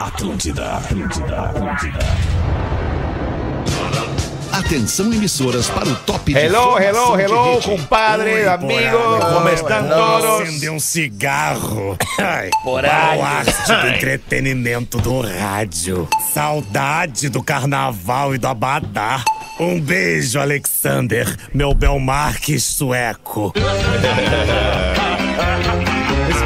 Atlântida, Atlântida, Atlântida. Atenção emissoras para o top de Hello, hello, hello, compadre, amigo, como estão todos? Acender um cigarro. Ai. Qual arte do entretenimento do rádio. Saudade do carnaval e do abadá. Um beijo, Alexander, meu Belmarque sueco.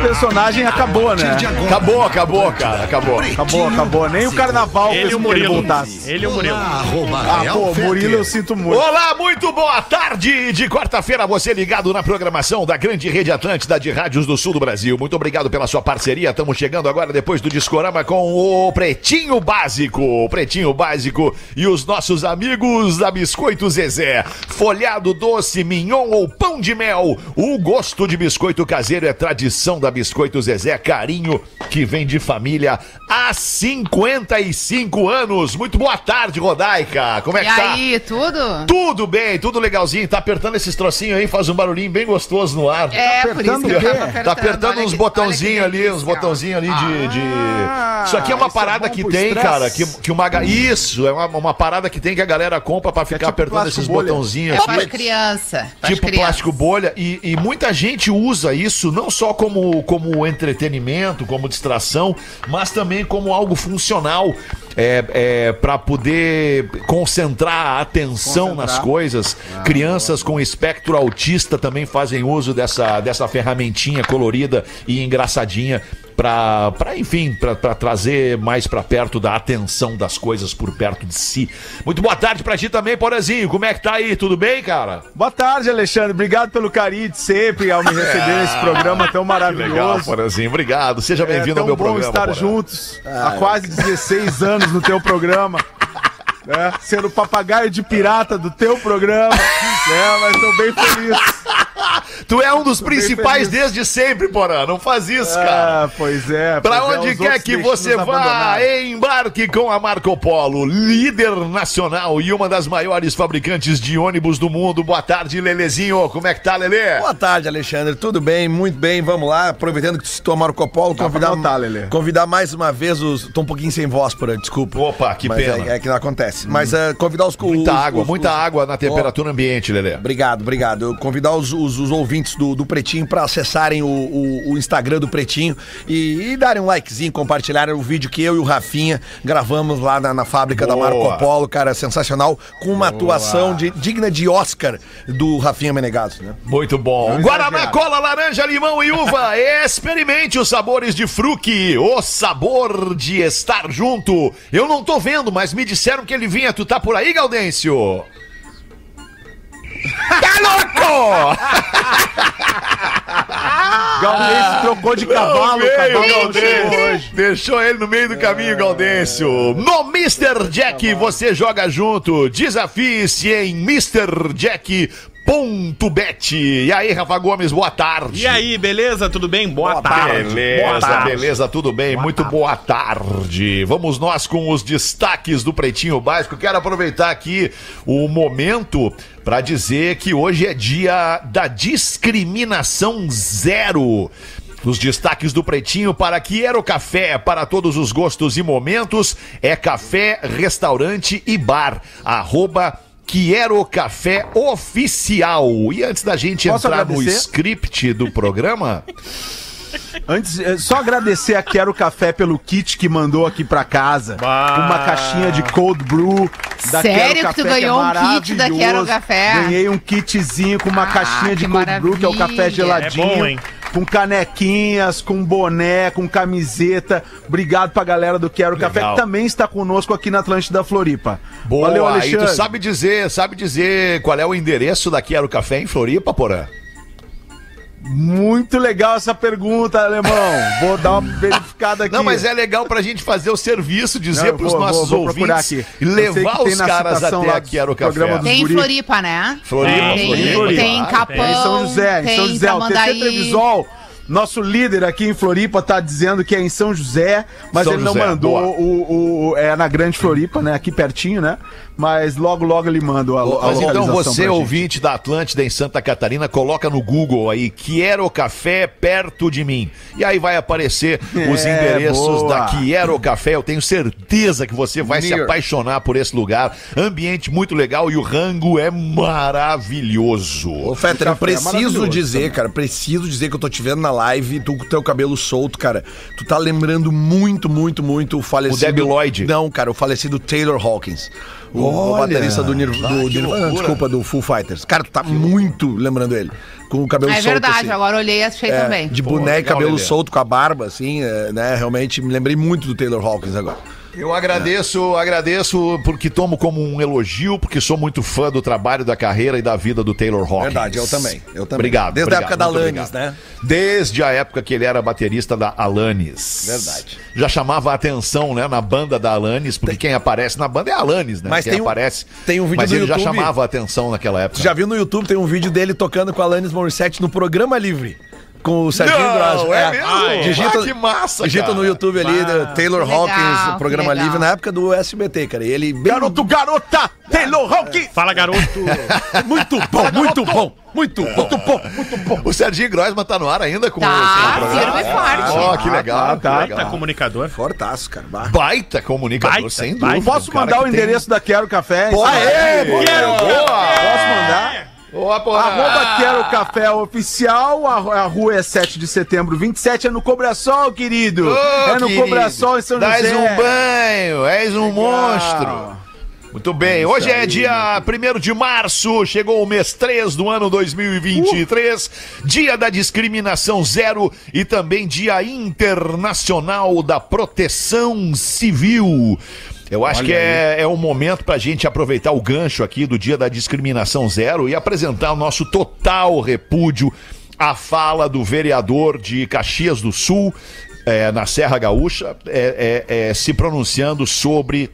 Personagem acabou, né? Acabou, acabou, cara, acabou. Acabou, acabou. Nem o carnaval Ele e fez o ele Murilo. voltasse. Ele e o Murilo. Arroba Ah, pô. Murilo eu sinto muito. Olá, muito boa tarde de quarta-feira, você ligado na programação da grande rede Atlântida de rádios do sul do Brasil. Muito obrigado pela sua parceria. Estamos chegando agora depois do Discorama com o Pretinho Básico. O Pretinho Básico e os nossos amigos da Biscoito Zezé. Folhado doce, mignon ou pão de mel. O gosto de biscoito caseiro é tradição da Biscoito Zezé. Carinho que vem de família há 55 anos. Muito boa tarde, Rodaica. Como é E que tá? aí, tudo? Tudo bem, tudo legalzinho. Tá apertando esses trocinhos aí, faz um barulhinho bem gostoso no ar. É, por isso apertando que eu apertando. Tá apertando Olha uns botãozinhos ali, uns botãozinhos ali de. de- Isso aqui é uma é parada bom que tem, estresse. cara. Que, que uma. ga- Isso, é uma, uma parada que tem que a galera compra pra ficar tipo apertando esses bolha. botãozinhos É aqui. para criança. pras Tipo crianças. plástico bolha, e, e muita gente usa isso não só como, como entretenimento, como distração, mas também como algo funcional é, é, para poder concentrar a atenção Concentrar. nas coisas. Crianças com espectro autista também fazem uso dessa, dessa ferramentinha colorida e engraçadinha para, enfim, para trazer mais para perto da atenção das coisas por perto de si. Muito boa tarde pra ti também, Porazinho. Como é que tá aí? Tudo bem, cara? Boa tarde, Alexandre. Obrigado pelo carinho de sempre ao me receber nesse programa tão Que legal, maravilhoso. Porazinho. Obrigado. Seja É bem-vindo tão ao meu bom programa. estar Porã. juntos há quase 16 anos no teu programa. Sendo o papagaio de pirata do teu programa. né? Mas estou bem feliz. Tu é um dos principais desde sempre, Porã. Não faz isso, cara. Ah, pois é. Pra pois é, onde os quer que você vá, abandonar. embarque com a Marco Polo, líder nacional e uma das maiores fabricantes de ônibus do mundo. Boa tarde, Lelezinho. Como é que tá, Lelê? Boa tarde, Alexandre. Tudo bem? Muito bem. Vamos lá. Aproveitando que tu citou Marco Polo, Dá pra convidar, notar, Lelê. convidar mais uma vez os. Tô um pouquinho sem voz, por aí, desculpa. Opa, que Mas pena. É, é que não acontece. Mas é, convidar os. Muita os- água, os- muita os- água na temperatura ambiente, Lelê. Obrigado, obrigado. Eu convidar os, os- os ouvintes do, do Pretinho para acessarem o, o- o Instagram do Pretinho e, e darem um likezinho, compartilharem o vídeo que eu e o Rafinha gravamos lá na, na fábrica da Boa. Marco Polo, cara, sensacional, com uma atuação de- digna de Oscar do Rafinha Menegaso, né? Muito bom. Guaraná, cola, laranja, limão e uva. Experimente os sabores de fruque. O sabor de estar junto. Eu não tô vendo, mas me disseram que ele vinha. Tu tá por aí, Gaudêncio? Tá! Gaudense trocou de cavalo, Veio, cavalo hoje. Deixou ele no meio do caminho, Gaudêncio. No Mr. Jack você joga junto. Desafie-se em MrJack.bet. E aí, Rafa Gomes, boa tarde. E aí, beleza? Tudo bem? Boa, tarde. Boa Beleza, tarde. beleza, tudo bem? Muito boa tarde. Vamos nós com os destaques do Pretinho Básico. Quero aproveitar aqui o momento para dizer que hoje é dia da discriminação zero. Os destaques do Pretinho para Quiero Café, para todos os gostos e momentos, é café, restaurante e bar. Arroba Quiero Café Oficial. E antes da gente Posso entrar no agradecer? script do programa... Antes, é, só agradecer a Quero Café pelo kit que mandou aqui pra casa. Bah. Uma caixinha de cold brew da Sério Quero que tu Café, é ganhou um kit da. Quero Café? Ganhei um kitzinho com uma Ah, caixinha de que cold brew, que é o café maravilha. geladinho. É bom, hein? Com canequinhas, com boné, com camiseta. Obrigado pra galera do Quero Café, Legal. que também está conosco aqui na Atlântida Floripa. Boa, Valeu, e Alexandre. tu sabe dizer, sabe dizer qual é o endereço da Quero Café em Floripa, Porã? Muito legal essa pergunta, alemão. Vou dar uma verificada aqui. Não, mas é legal pra gente fazer o serviço, dizer Não, pros vou- nossos vou- vou ouvintes aqui. e levar que tem os na caras até lá a do Quero programa Café. Tem guri. Floripa, né? Floripa, tem, Floripa. tem Ah, Capão, Em São José, em tem São José. O TC. Trevisol Nosso líder aqui em Floripa tá dizendo que é em São José, mas São ele não José, mandou boa. o, o- É na Grande Floripa, né? Aqui pertinho, né? Mas logo, logo ele manda a, a Mas então você, pra gente. ouvinte da Atlântida em Santa Catarina, coloca no Google aí, Quiero Café perto de mim. E aí vai aparecer os É, endereços boa. da Quiero Café. Eu tenho certeza que você vai se Near. apaixonar por esse lugar. Ambiente muito legal e o rango é maravilhoso. Ô, Fetter, eu café é preciso maravilhoso dizer, cara, preciso dizer que eu tô te vendo na live tu com o teu cabelo solto, cara. Tu tá lembrando muito, muito, muito o falecido... O Debi Lloyd. Não, cara, o falecido Taylor Hawkins. O, o Olha. baterista do, Nir... Ah, do que loucura. desculpa, do Full Fighters. Cara, tu tá muito lembrando ele. Com o cabelo É solto, verdade, assim. agora olhei e achei É, também. de e legal, cabelo Lelê. solto com a barba, assim, é, né? Realmente me lembrei muito do Taylor Hawkins agora. Eu agradeço, agradeço porque tomo como um elogio, porque sou muito fã do trabalho, da carreira e da vida do Taylor Hawkins. Verdade, eu também, eu também. Obrigado. Desde a obrigado, época da Alanis, obrigado. né? Desde a época que ele era baterista da Alanis. Verdade. Já chamava a atenção, né, na banda da Alanis, porque quem aparece na banda é a Alanis, né? Mas quem tem um- aparece. tem um vídeo Mas ele já YouTube- chamava a atenção naquela época. Já viu no YouTube, tem um vídeo dele tocando com a Alanis Morissette no programa livre. Com o Serginho Não, Grosso. é mesmo? Ah, Digita, Ah, que massa, Digita cara. no YouTube ali, do Taylor legal, Hawkins, programa legal. livre, na época do SBT, cara. E ele bem... Garoto, garota! Taylor Hawkins! Fala, garoto. Muito bom, muito bom, muito bom. Muito bom, muito bom. O Serginho Grossman tá no ar ainda com Tá, o programa? firme e forte. Ó, que legal. tá, tá, que Tá legal. comunicador. Fortaço, cara. Bah. Baita comunicador, Baita, sem baita. dúvida. Posso Um mandar o que tem- endereço da Quero Café? Pode. Aê, Quero Posso mandar? Boa, porra. Arroba Quero Café Oficial, a, a rua é 7 de setembro, 27, é no Cobrasol, querido. Ô, é no querido, Cobrasol em São Dás José. um banho, és um monstro. Muito bem, hoje é dia 1 de março, chegou o mês 3 do ano 2023, dia da discriminação zero e também dia internacional da proteção civil. Eu acho que é, é um momento pra gente aproveitar o gancho aqui do dia da discriminação zero e apresentar o nosso total repúdio à fala do vereador de Caxias do Sul, é, na Serra Gaúcha, é, é, se pronunciando sobre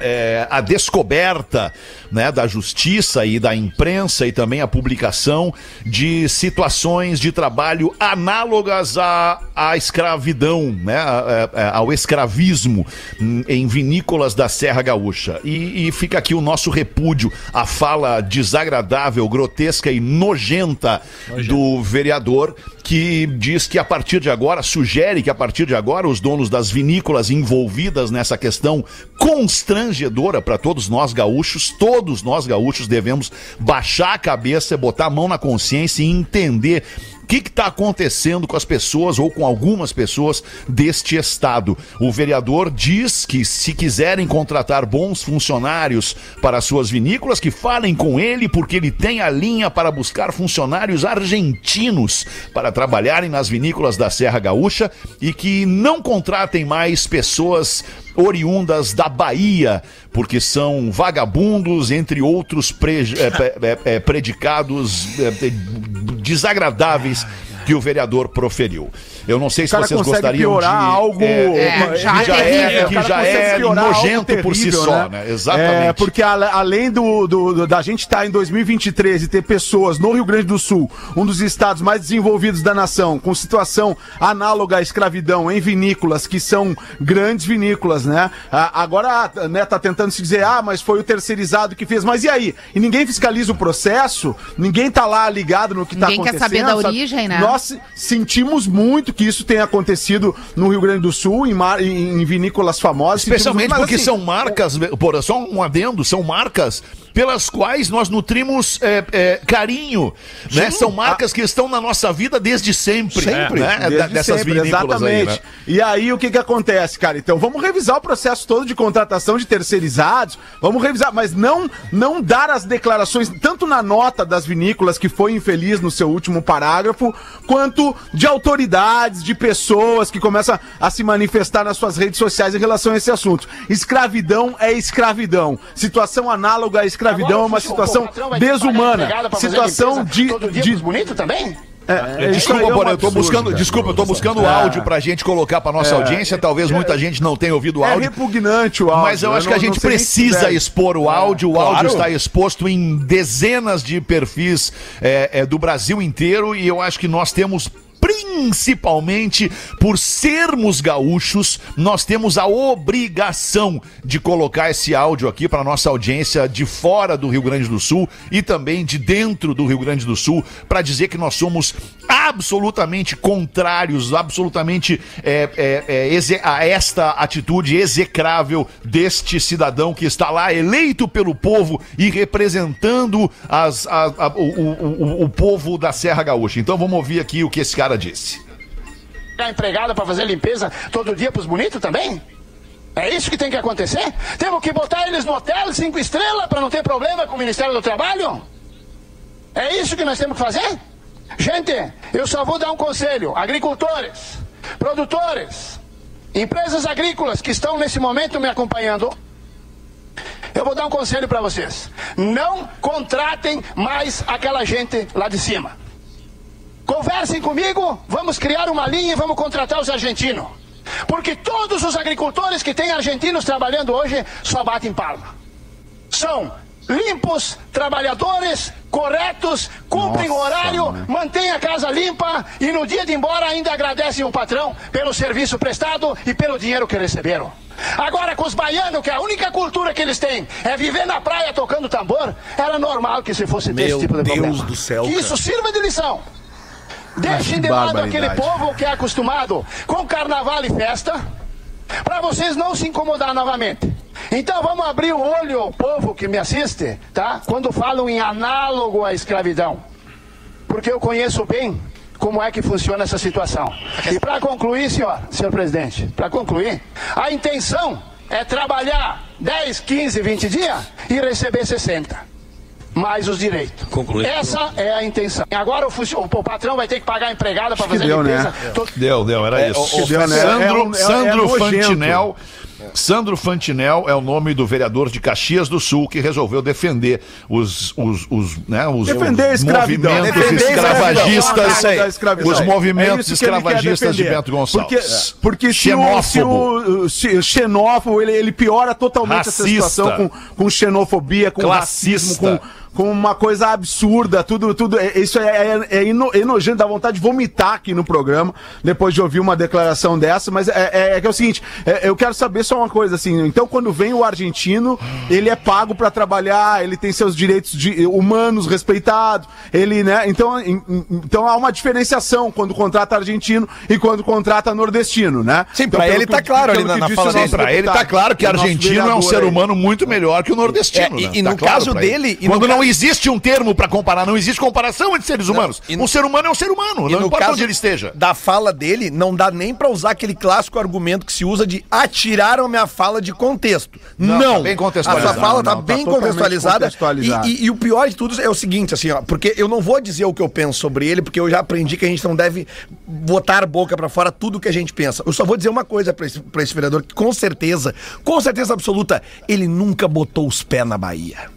é, a descoberta né, da justiça e da imprensa e também a publicação de situações de trabalho análogas à, à escravidão, né, a- a- ao escravismo hum, em vinícolas da Serra Gaúcha. E, e fica aqui o nosso repúdio à fala desagradável, grotesca e nojenta do vereador que diz que a partir de agora, sugere que a partir de agora os donos das vinícolas envolvidas nessa questão constrangedora para todos nós gaúchos, todos nós gaúchos devemos baixar a cabeça, botar a mão na consciência e entender o que está acontecendo com as pessoas ou com algumas pessoas deste estado? O vereador diz que se quiserem contratar bons funcionários para suas vinícolas, que falem com ele, porque ele tem a linha para buscar funcionários argentinos para trabalharem nas vinícolas da Serra Gaúcha e que não contratem mais pessoas oriundas da Bahia, porque são vagabundos, entre outros pre- é, é, é, predicados é, é, desagradáveis que o vereador proferiu. Eu não sei se vocês gostariam piorar de algo É, já que já terrível. é, O que já é algo nojento por si só, né? Exatamente. É, porque a- além do, do- do- da gente estar em 2023 e ter pessoas no Rio Grande do Sul, um dos estados mais desenvolvidos da nação, com situação análoga à escravidão em vinícolas, que são grandes vinícolas, né? Agora, né, tá tentando se dizer, ah, mas foi o terceirizado que fez. Mas e aí? E ninguém fiscaliza o processo? Ninguém tá lá ligado no que tá Ninguém quer acontecendo? saber da sabe? origem, né? Nós sentimos muito que isso tenha acontecido no Rio Grande do Sul, em, mar- em- vinícolas famosas. Especialmente muito, porque mas, são assim, marcas, porra, só um adendo, são marcas pelas quais nós nutrimos é, é, carinho, né? São marcas que estão na nossa vida desde sempre, Sempre, né? Desde Dessas sempre, vinícolas aí, exatamente. né? E aí o que que acontece, cara? Então vamos revisar o processo todo de contratação de terceirizados, vamos revisar, mas não não dar as declarações tanto na nota das vinícolas que foi infeliz no seu último parágrafo, quanto de autoridades, de pessoas que começam a se manifestar nas suas redes sociais em relação a esse assunto. Escravidão é escravidão. Situação análoga à escravidão é uma situação desumana. Situação de, de bonito também? é, Desculpa, aí é um Porã, eu tô buscando, cara. desculpa, eu tô buscando áudio pra gente colocar pra nossa audiência. Talvez muita gente não tenha ouvido o É áudio. repugnante o áudio. Mas eu acho que a gente precisa expor o áudio. O áudio claro. está exposto em dezenas de perfis é, é, do Brasil inteiro e eu acho que nós temos principalmente por sermos gaúchos, nós temos a obrigação de colocar esse áudio aqui para nossa audiência de fora do Rio Grande do Sul e também de dentro do Rio Grande do Sul para dizer que nós somos absolutamente contrários, absolutamente é, é, é, a esta atitude execrável deste cidadão que está lá eleito pelo povo e representando as- a- a- o, o- o- povo da Serra Gaúcha. Então vamos ouvir aqui o que esse cara disse. a empregada para fazer limpeza todo dia pros bonitos também? É isso que tem que acontecer? Temos que botar eles no hotel cinco estrelas para não ter problema com o Ministério do Trabalho? É isso que nós temos que fazer? Gente, eu só vou dar um conselho. Agricultores, produtores, empresas agrícolas que estão nesse momento me acompanhando, eu vou dar um conselho para vocês. Não contratem mais aquela gente lá de cima. Conversem comigo, vamos criar uma linha e vamos contratar os argentinos. Porque todos os agricultores que têm argentinos trabalhando hoje só batem palma. São limpos, trabalhadores, corretos, cumprem o horário, mantêm a casa limpa e no dia de ir embora ainda agradecem o patrão pelo serviço prestado e pelo dinheiro que receberam. Agora com os baianos, que a única cultura que eles têm é viver na praia tocando tambor, era normal que se fosse Meu esse tipo de Deus problema. do céu, Que cara. isso sirva de lição. Deixem de lado aquele povo que é acostumado com carnaval e festa, para vocês não se incomodar novamente. Então vamos abrir o olho ao povo que me assiste, tá? Quando falam em análogo à escravidão. Porque eu conheço bem como é que funciona essa situação. E para concluir, senhor, senhor presidente, para concluir, a intenção é trabalhar 10, 15, 20 dias e receber 60 mais os direitos. Concluir. Essa é a intenção. Agora o, funcio- o patrão vai ter que pagar a empregada para fazer deu, limpeza. né? Tô- Deu, deu, era isso. que deu, né? Sandro, É um- é- é Sandro. Fantinel. Sandro Fantinel é o nome do vereador de Caxias do Sul que resolveu defender os, os, os, né, os, Defender movimentos Defender escravagistas, escravidão. os É movimentos quer escravagistas de. Bento Gonçalves. Porque, porque se, o, se Xenófobo. o se- xenófobo, ele, ele piora totalmente essa Racista. situação com, com xenofobia, com Classista. racismo, com, com uma coisa absurda, tudo, tudo. é- Isso é, é, é ino- é dá vontade de vomitar aqui no programa, depois de ouvir uma declaração dessa, mas é, é- é que é o seguinte, é- eu quero saber só uma coisa, assim, então quando vem o argentino, ele é pago pra trabalhar, ele tem seus direitos de- humanos respeitados, ele, né, então, em- então há uma diferenciação quando contrata argentino e quando contrata nordestino, né? Sim, então, pra ele que- tá claro ali na- na fala o dele. Pra ele tá claro que argentino é um ser aí. humano muito melhor que o nordestino. É, e- né? e Tá no claro caso dele- e no Quando não ca- existe um termo pra comparar, não existe comparação entre seres humanos. e no- Um ser humano é um ser humano, E não no importa caso onde ele esteja. Da fala dele, não dá nem pra usar aquele clássico argumento que se usa de atiraram minha fala de contexto. Não, Não. tá bem contextualizado. A sua fala tá tá bem totalmente contextualizada. contextualizado. E, e- e o pior de tudo é o seguinte, assim, ó, porque eu não vou dizer o que eu penso sobre ele, porque eu já aprendi que a gente não deve botar a boca pra fora tudo que a gente pensa. Eu só vou dizer uma coisa pra esse, pra esse vereador, que com certeza, com certeza absoluta, ele nunca botou os pés na Bahia.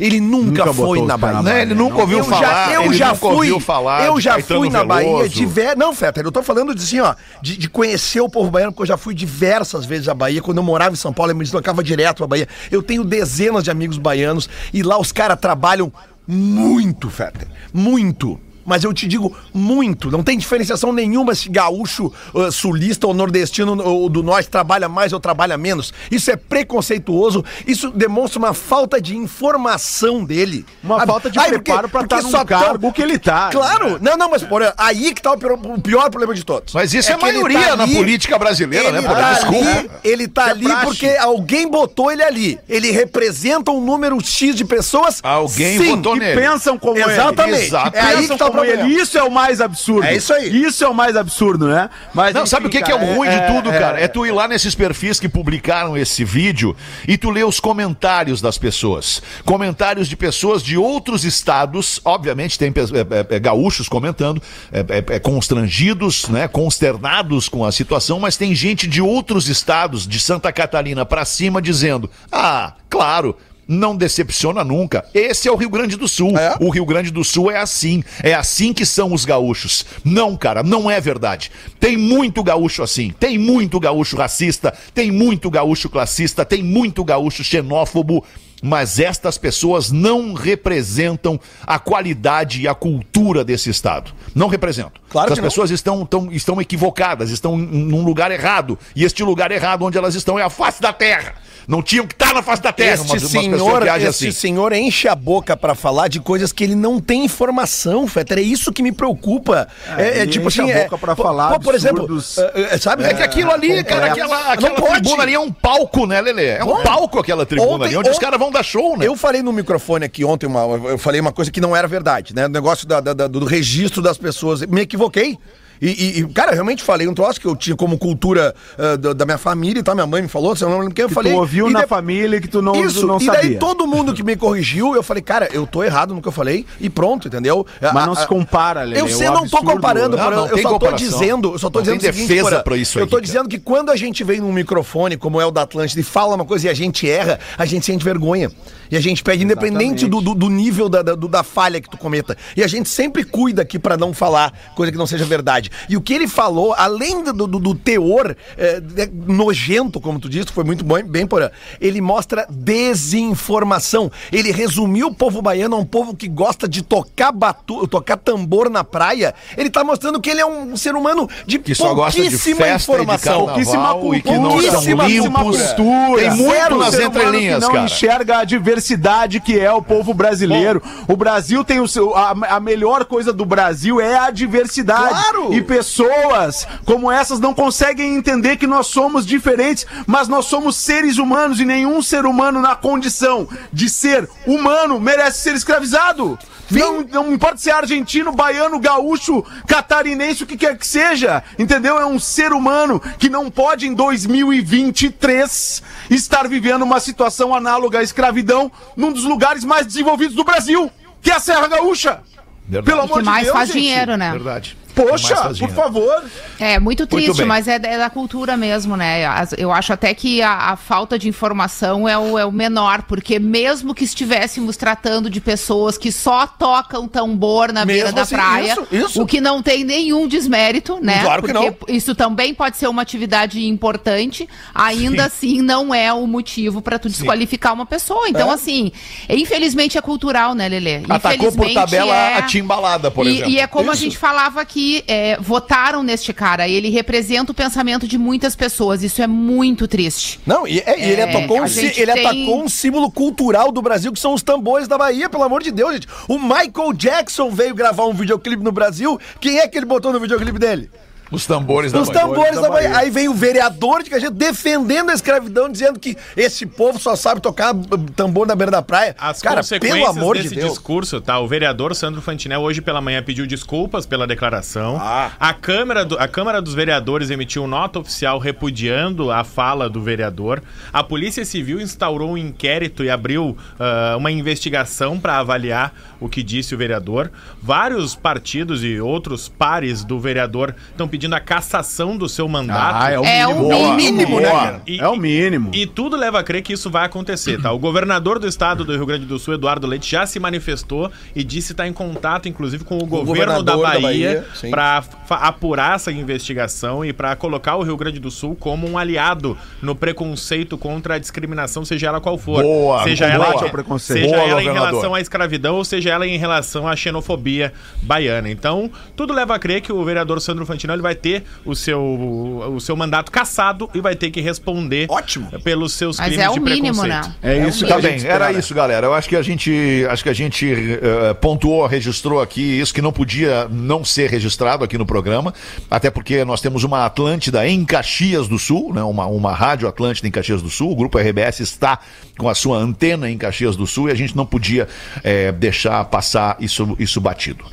Ele nunca, Nunca foi na Bahia. Né, ele nunca ouviu eu falar, Já, eu ele já nunca fui. ouviu falar eu já fui na Bahia Veloso. diver... Não, Fetter, eu tô falando de, assim, ó, de, de conhecer o povo baiano, porque eu já fui diversas vezes à Bahia. Quando eu morava em São Paulo, eu me deslocava direto à Bahia. Eu tenho dezenas de amigos baianos e lá os caras trabalham muito, Fetter. Muito. Mas eu te digo muito, não tem diferenciação nenhuma se gaúcho, uh, sulista ou nordestino ou do norte trabalha mais ou trabalha menos. Isso é preconceituoso, isso demonstra uma falta de informação dele. Uma Ah, falta de ai, preparo pra porque estar num só tão- cargo que ele tá. Claro, não, não, mas porra, aí que tá o pior, o pior problema de todos. Mas isso é, que ele maioria tá na ali- política brasileira, né, tá Desculpa. ali, ele tá é ali praxe. porque alguém botou ele ali. Ele representa um número X de pessoas. Alguém sim, votou que nele. pensam como Exatamente. ele. Exato. É aí que tá o problema. ele. Isso é o mais absurdo. É isso aí. Isso é o mais absurdo, né? Mas, Não, enfim, sabe o que, que é cara, o ruim de tudo, cara? É tu ir lá nesses perfis que publicaram esse vídeo e tu ler os comentários das pessoas. Comentários de pessoas de outros estados, obviamente tem é, é, é, gaúchos comentando, é, é, é, constrangidos, né, consternados com a situação, mas tem gente de outros estados, de Santa Catarina pra cima, dizendo: ah, claro. Não decepciona nunca. Esse é o Rio Grande do Sul. É? O Rio Grande do Sul é assim. É assim que são os gaúchos. Não, cara, não é verdade. Tem muito gaúcho assim. Tem muito gaúcho racista. Tem muito gaúcho classista. Tem muito gaúcho xenófobo. Mas estas pessoas não representam a qualidade e a cultura desse Estado. Não representam. Claro As que não. pessoas estão, tão- estão equivocadas, estão num lugar errado. E este lugar errado onde elas estão é a face da terra. Não tinham que estar na face da terra. Este umas- umas senhor, agem este assim. senhor enche a boca pra falar de coisas que ele não tem informação, Fetter. É isso que me preocupa. É, é ele tipo enche assim, a é, boca pra pô, falar pô, por exemplo, é, é, sabe? É que aquilo ali, cara, aquela, aquela pode. tribuna ali é um palco, né, Lelê? É um Bom, palco aquela tribuna ontem- ali, onde os ontem- caras vão dar show, né? Eu falei no microfone aqui ontem, uma, eu falei uma coisa que não era verdade, né? O negócio da- da- do registro das pessoas. Me equivoquei. E, e- e, cara, eu realmente falei um troço que eu tinha como cultura ah, da, da minha família e tal. Minha mãe me falou, você não lembro quem eu Que falei. tu ouviu e na de- família que tu não, Isso, não e sabia. daí todo mundo que me corrigiu, eu falei, cara, eu tô errado no que eu falei e pronto, entendeu? Mas não se compara, Lelê, Eu o sei, eu não tô absurdo- comparando, Não, não eu tem só tô dizendo, eu só tô Não tem dizendo o seguinte, defesa pra isso Eu aí, tô cara. dizendo que quando a gente vem num microfone como é o da Atlântida e fala uma coisa e a gente erra, a gente sente vergonha. E a gente pede, independente do, do, do nível da, da, do- da falha que tu cometa. E a gente sempre cuida aqui pra não falar coisa que não seja verdade. E o que ele falou, além do, do, do teor é, é, nojento, como tu disse, foi muito bom, bem porã, ele mostra desinformação. Ele resumiu o povo baiano a um povo que gosta de tocar batu, tocar tambor na praia. Ele tá mostrando que ele é um ser humano de Que só gosta de pouquíssima festa e de informação. carnaval Pouquíssima e que não são limpos. cultura. Tem muito nas entrelinhas, que não cara. enxerga a diversidade que é o povo brasileiro. O Brasil tem o seu. A, a melhor coisa do Brasil é a diversidade. Claro! E pessoas como essas não conseguem entender que nós somos diferentes, mas nós somos seres humanos e nenhum ser humano na condição de ser humano merece ser escravizado. Não, não importa se é argentino, baiano, gaúcho, catarinense, o que quer que seja, entendeu? É um ser humano que não pode, em 2023, estar vivendo uma situação análoga à escravidão num dos lugares mais desenvolvidos do Brasil, que é a Serra Gaúcha. Verdade. Pelo E amor que mais de Deus, faz gente. dinheiro, né? Verdade. Poxa, por favor. É muito triste, bem. mas é, da- é da cultura mesmo, né? Eu acho até que a, a falta de informação é o, é o menor, porque mesmo que estivéssemos tratando de pessoas que só tocam tambor na beira Mesmo da assim, praia, isso, isso. o que não tem nenhum desmérito, né? Claro que porque isso também pode ser uma atividade importante, ainda assim não é o motivo para tu desqualificar uma pessoa. Então, assim, infelizmente é cultural, né, Lelê? Atacou por tabela é- a timbalada, por e, exemplo. E é como a Isso. gente falava aqui, é, votaram neste cara. Ele representa o pensamento de muitas pessoas. Isso é muito triste. Não, e, é, ele, É, atacou um, ele tem- atacou um símbolo cultural do Brasil, que são os tambores da Bahia, pelo amor de Deus, gente. O Michael Jackson veio gravar um videoclipe no Brasil. Quem é que ele botou no videoclipe dele? Os tambores da Os Bahia. tambores da Bahia. Aí vem o vereador de Caxias defendendo a escravidão, dizendo que esse povo só sabe tocar uh, tambor na beira da praia. As Cara, consequências pelo amor de desse Deus. discurso, tá? O vereador Sandro Fantinel hoje pela manhã pediu desculpas pela declaração. Ah. A, Câmara do- a Câmara dos Vereadores emitiu nota oficial repudiando a fala do vereador. A Polícia Civil instaurou um inquérito e abriu ah, uma investigação para avaliar o que disse o vereador. Vários partidos e outros pares do vereador estão pedindo a cassação do seu mandato. Ah, é o É mínimo. o Boa, mínimo, né, cara? E- É o mínimo. E tudo leva a crer que isso vai acontecer, tá? O governador do estado do Rio Grande do Sul, Eduardo Leite, já se manifestou e disse estar em contato, inclusive, com o, governo da Bahia, Bahia, para apurar essa investigação e para colocar o Rio Grande do Sul como um aliado no preconceito contra a discriminação, seja ela qual for. Boa, seja boa. ela, ao preconceito. seja Boa, ela em relação à escravidão ou seja ela em relação à xenofobia baiana. Então, tudo leva a crer que o vereador Sandro Fantino ele vai ter o seu, o seu mandato cassado e vai ter que responder Ótimo. pelos seus Mas crimes é o de mínimo, preconceito. né? É isso que Tá a gente era isso, galera. Eu acho que a gente, acho que a gente eh, pontuou, registrou aqui isso que não podia não ser registrado aqui no programa, até porque nós temos uma Atlântida em Caxias do Sul, né? Uma, uma rádio Atlântida em Caxias do Sul. O grupo RBS está com a sua antena em Caxias do Sul e a gente não podia eh, deixar passar isso, isso batido.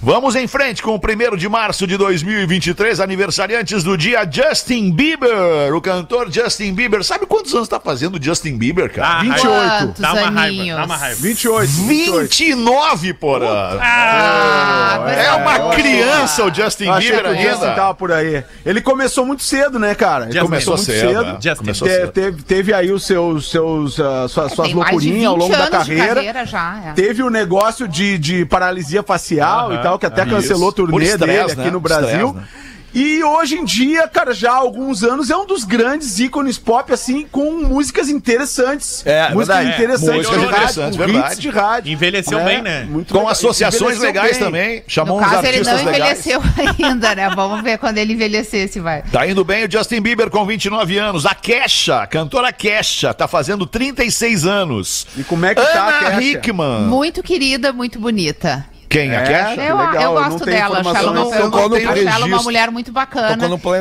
Vamos em frente com o primeiro de março de 2023, aniversariantes do dia Justin Bieber, o cantor Justin Bieber. Sabe quantos anos está fazendo Justin Bieber, cara? Ah, 28. Quantos Dá uma raiva, dá uma raiva. 28. 28. 29, porra! Ah, mas É uma criança o Justin Eu Bieber que o Justin ainda. tava por aí. Ele começou muito cedo, né, cara? Ele começou muito cedo. cedo, né? Justin. Começou Te- cedo. teve, teve aí os seus, seus, ah, suas, suas loucurinhas ao 20 longo da carreira. carreira já, é. Teve o negócio de, de paralisia facial Aham, e tal, que até isso. cancelou o turnê estresse, dele aqui né? no Brasil. Estresse, né? E hoje em dia, cara, já há alguns anos, é um dos grandes ícones pop, assim, com músicas interessantes. É, músicas verdade. interessantes Músicas de rádio, interessantes, com verdade. hits de rádio. Envelheceu É, bem, né? muito Com legal. associações Envelheceu legais bem. também. Chamou No uns caso, ele artistas não legais. envelheceu ainda, né? Vamos ver quando ele envelhecer se vai. Tá indo bem o Justin Bieber com 29 anos. A Kesha, a cantora Kesha, tá fazendo 36 anos. E como é que tá a Ana Kesha? Hickman. Muito querida, muito bonita. Quem? A É? Kesha? Que Eu, legal, eu eu não gosto tenho dela, acho ela, uma, nesse- eu eu não acho tenho ela uma mulher muito bacana.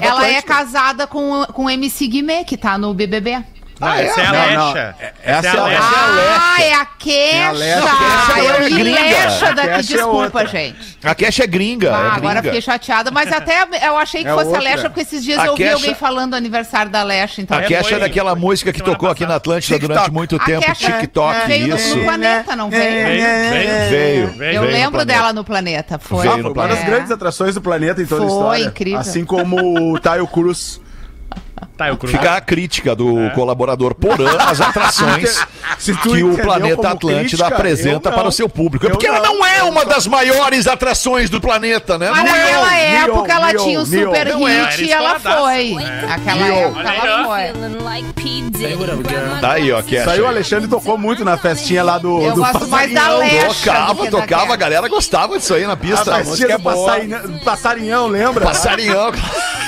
Ela é Atlântico. casada com, com o MC Guimê, que tá no BBB. Ah, essa é a Não, não. Lecha. Essa é a Lecha. Ah, é a Queixa! Lecha. Kesha é Eu gringa. Lecha A daqui, é desculpa, gente. A Kesha é gringa. Ah, é agora fiquei chateada, mas até eu achei que É fosse outra. a Lecha, porque esses dias A eu ouvi Kesha- alguém falando do aniversário da Lecha, então. A É, Kesha é foi- daquela foi música que tocou aqui na. Atlântida durante muito A tempo. TikTok, veio no- isso. no planeta, não veio? Veio. Eu lembro dela no planeta. Foi. Ah, foi uma das É. grandes atrações do planeta em toda a Foi, história. incrível. Assim como o Taio Cruz. Tá, eu cruzo. Fica a crítica do colaborador Porã às atrações Se tu que o Planeta Atlântida crítica, apresenta não. para o seu público. É Eu porque ela não. não é uma das maiores atrações do planeta, né? Mas Não é. naquela Neon, época ela Neon, tinha o super Não é, hit e ela foi. Naquela Neon. época ela foi. Tá aí, ó, Kesha. Saiu o Alexandre tocou muito na festinha lá do. Eu do gosto mais da do Tocava, que tocava, a galera gostava disso aí na A pista. festinha do passarinhão, passarinhão, lembra? Passarinhão.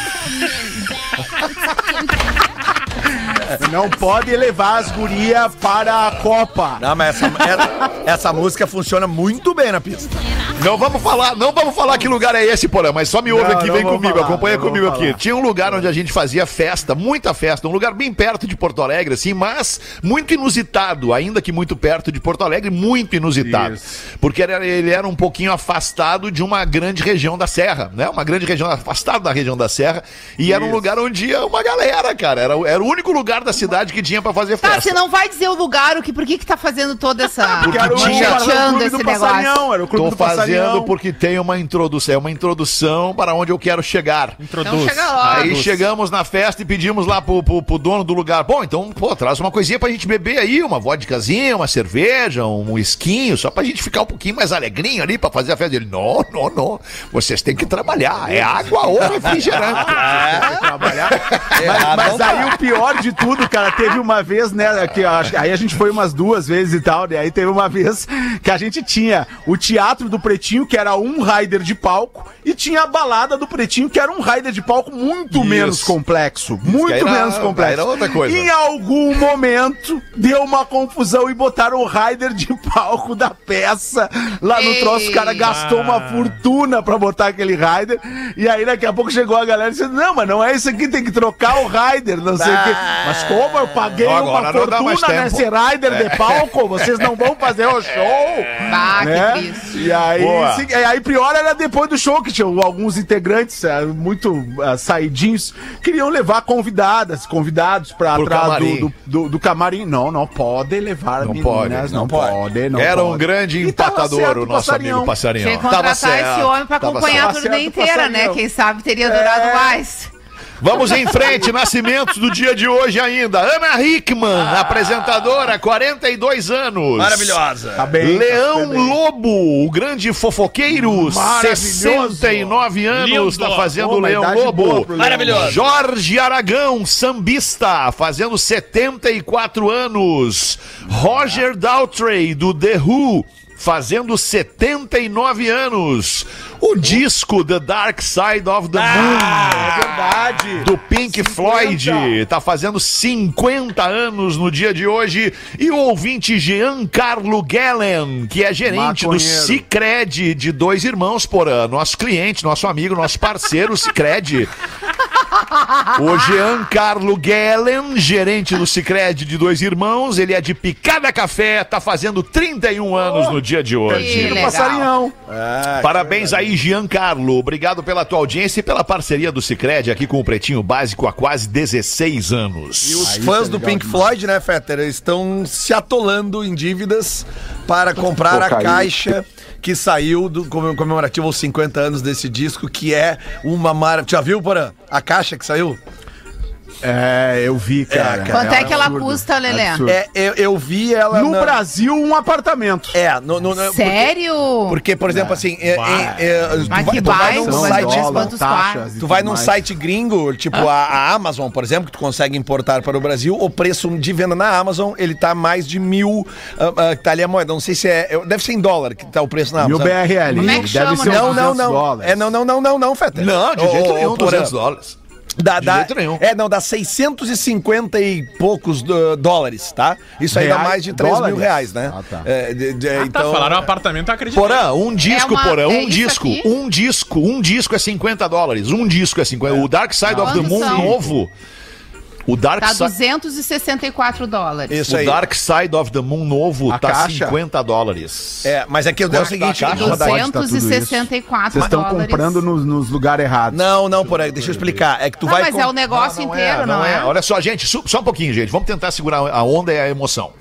fucking Não pode levar as gurias para a Copa. Não, mas essa, essa, essa música funciona muito bem na pista. Não vamos falar, não vamos falar que lugar é esse, Porã, mas só me ouve Não, aqui, não vem comigo, falar, acompanha comigo aqui. Tinha um lugar onde a gente fazia festa, muita festa, um lugar bem perto de Porto Alegre, assim, mas muito inusitado, ainda que muito perto de Porto Alegre, muito inusitado. Isso. Porque era- ele era um pouquinho afastado de uma grande região da Serra, né? Uma grande região, afastado da região da Serra, e era um Isso. lugar onde ia uma galera, cara. Era, era o único lugar da cidade que tinha pra fazer Tá, festa. você não vai dizer o lugar, o que, por que que tá fazendo toda essa... Porque era o, tinha- era o clube esse do negócio? passarinhão, era o clube Tô do passarinhão. fazendo porque tem uma introdução, é uma introdução para onde eu quero chegar. Então Introduz. chega logo. Aí chegamos na festa e pedimos lá pro, pro, pro dono do lugar. Bom, então, pô, traz uma coisinha pra gente beber aí, uma vodkazinha, uma cerveja, um esquinho, só pra gente ficar um pouquinho mais alegrinho ali pra fazer a festa. Ele, não, não, não, vocês têm que trabalhar, é água ou refrigerante. trabalhar. Errado Mas, mas aí o pior de tudo, cara, teve uma vez, né, que aí a gente foi umas duas vezes e tal, né, aí teve uma vez que a gente tinha o teatro do Pretinho, que era um rider de palco, e tinha a balada do Pretinho, que era um rider de palco muito Isso. menos complexo, muito aí era- menos complexo. era outra coisa. Em algum momento, deu uma confusão e botaram o rider de palco da peça lá no Ei. troço, o cara gastou uma fortuna pra botar aquele rider, e aí daqui a pouco chegou a galera e disse, não, mas não é isso aqui, tem que trocar o rider, não sei o quê. Mas como eu paguei Não, uma fortuna nesse rider de palco, vocês não vão fazer o show? Ah, que né? triste. E aí, se- e aí pior era depois do show, que tinham alguns integrantes eh, muito ah, saidinhos, queriam levar convidadas, convidados pra Pro trás camarim. do, do, do- do camarim. Não, não pode levar Não meninas, pode, não, não pode. pode. não Era um pode. grande E tava empatador, certo o nosso passarinhão. amigo Passarinho. Tinha que contratar esse homem pra tava acompanhar a certo. turnê Certo, inteira, né? passarinho. Quem sabe teria durado É. mais. Vamos em frente, nascimentos do dia de hoje ainda. Ana Hickman, apresentadora, 42 anos. Maravilhosa. Tá bem, Leão tá bem. Lobo, o grande fofoqueiro, Maravilhoso. 69 anos, Lindo. tá fazendo uma Leão Lobo. Maravilhoso. Jorge Aragão, sambista, fazendo 74 anos. Roger Daltrey, do The Who, fazendo 79 anos. O disco The Dark Side of the Moon. É verdade. Do Pink 50. Floyd, tá fazendo 50 anos no dia de hoje. E o ouvinte Giancarlo Gellen, que é gerente do Maconheiro. Cicred de dois irmãos por ano. Nosso cliente, nosso amigo, nosso parceiro Cicred. O Giancarlo Gellen, gerente do Cicred de dois irmãos, ele é de Picada Café, tá fazendo 31 anos no dia de hoje. Que passarinhão. Parabéns aí, Giancarlo. Obrigado pela tua audiência e pela parceria do Cicred aqui com o Pretinho Básico há quase 16 anos. E os Aí fãs é do Pink demais. Floyd, né, Fetter, estão se atolando em dívidas para comprar a Cocaína. caixa que saiu do comem- comemorativo aos 50 anos desse disco, que é uma maravilha. Já viu, Porã? A caixa que saiu? É, eu vi, cara. Quanto é que ela absurdo, custa, absurdo. É, eu, eu vi ela. No na- Brasil, um apartamento. É, no, no, no- porque- Sério? Porque, por exemplo, assim, é, é, é, tu, Mas vai, que tu vai num site. dólar, quantos taxas Tu vai num mais. site gringo, tipo a, a Amazon, por exemplo, que tu consegue importar para o Brasil, o preço de venda na Amazon, ele tá mais de mil, ah, ah, que tá ali a moeda, não sei se é, deve ser em dólar que tá o preço na Mil Amazon. BRL. Como é que Deve chama, ser né? Não, não, 200 não. dólares. É, não, não, não, não, não, Feta. Não, de jeito nenhum, ô, Porã. 200 dólares. Dá, De dá- jeito nenhum. É, não, dá 650 e poucos do- dólares, tá? Isso aí dá mais de 3 mil Dólares? reais, né? Ah, tá. É, de- de- Ah, tá, então, falaram apartamento, acredito. Porã, um disco, uma- Porã, é um isso disco, aqui? um disco, um disco é 50 dólares. Um disco é 50. O Dark Side of the Moon são? novo. O Dark Tá Side. 264 dólares. Isso O aí. Dark Side of the Moon novo A tá caixa? 50 dólares. É, mas é que é o Quanto seguinte, tá a caixa? Rodaica, Pode tá tudo isso. 264 Vocês estão comprando nos, nos lugares errados. Não, não, por aí, deixa eu explicar. É que tu Não, vai. mas com- é o negócio inteiro, não, é? Olha só, gente, só um pouquinho, gente. Vamos tentar segurar a onda e a emoção.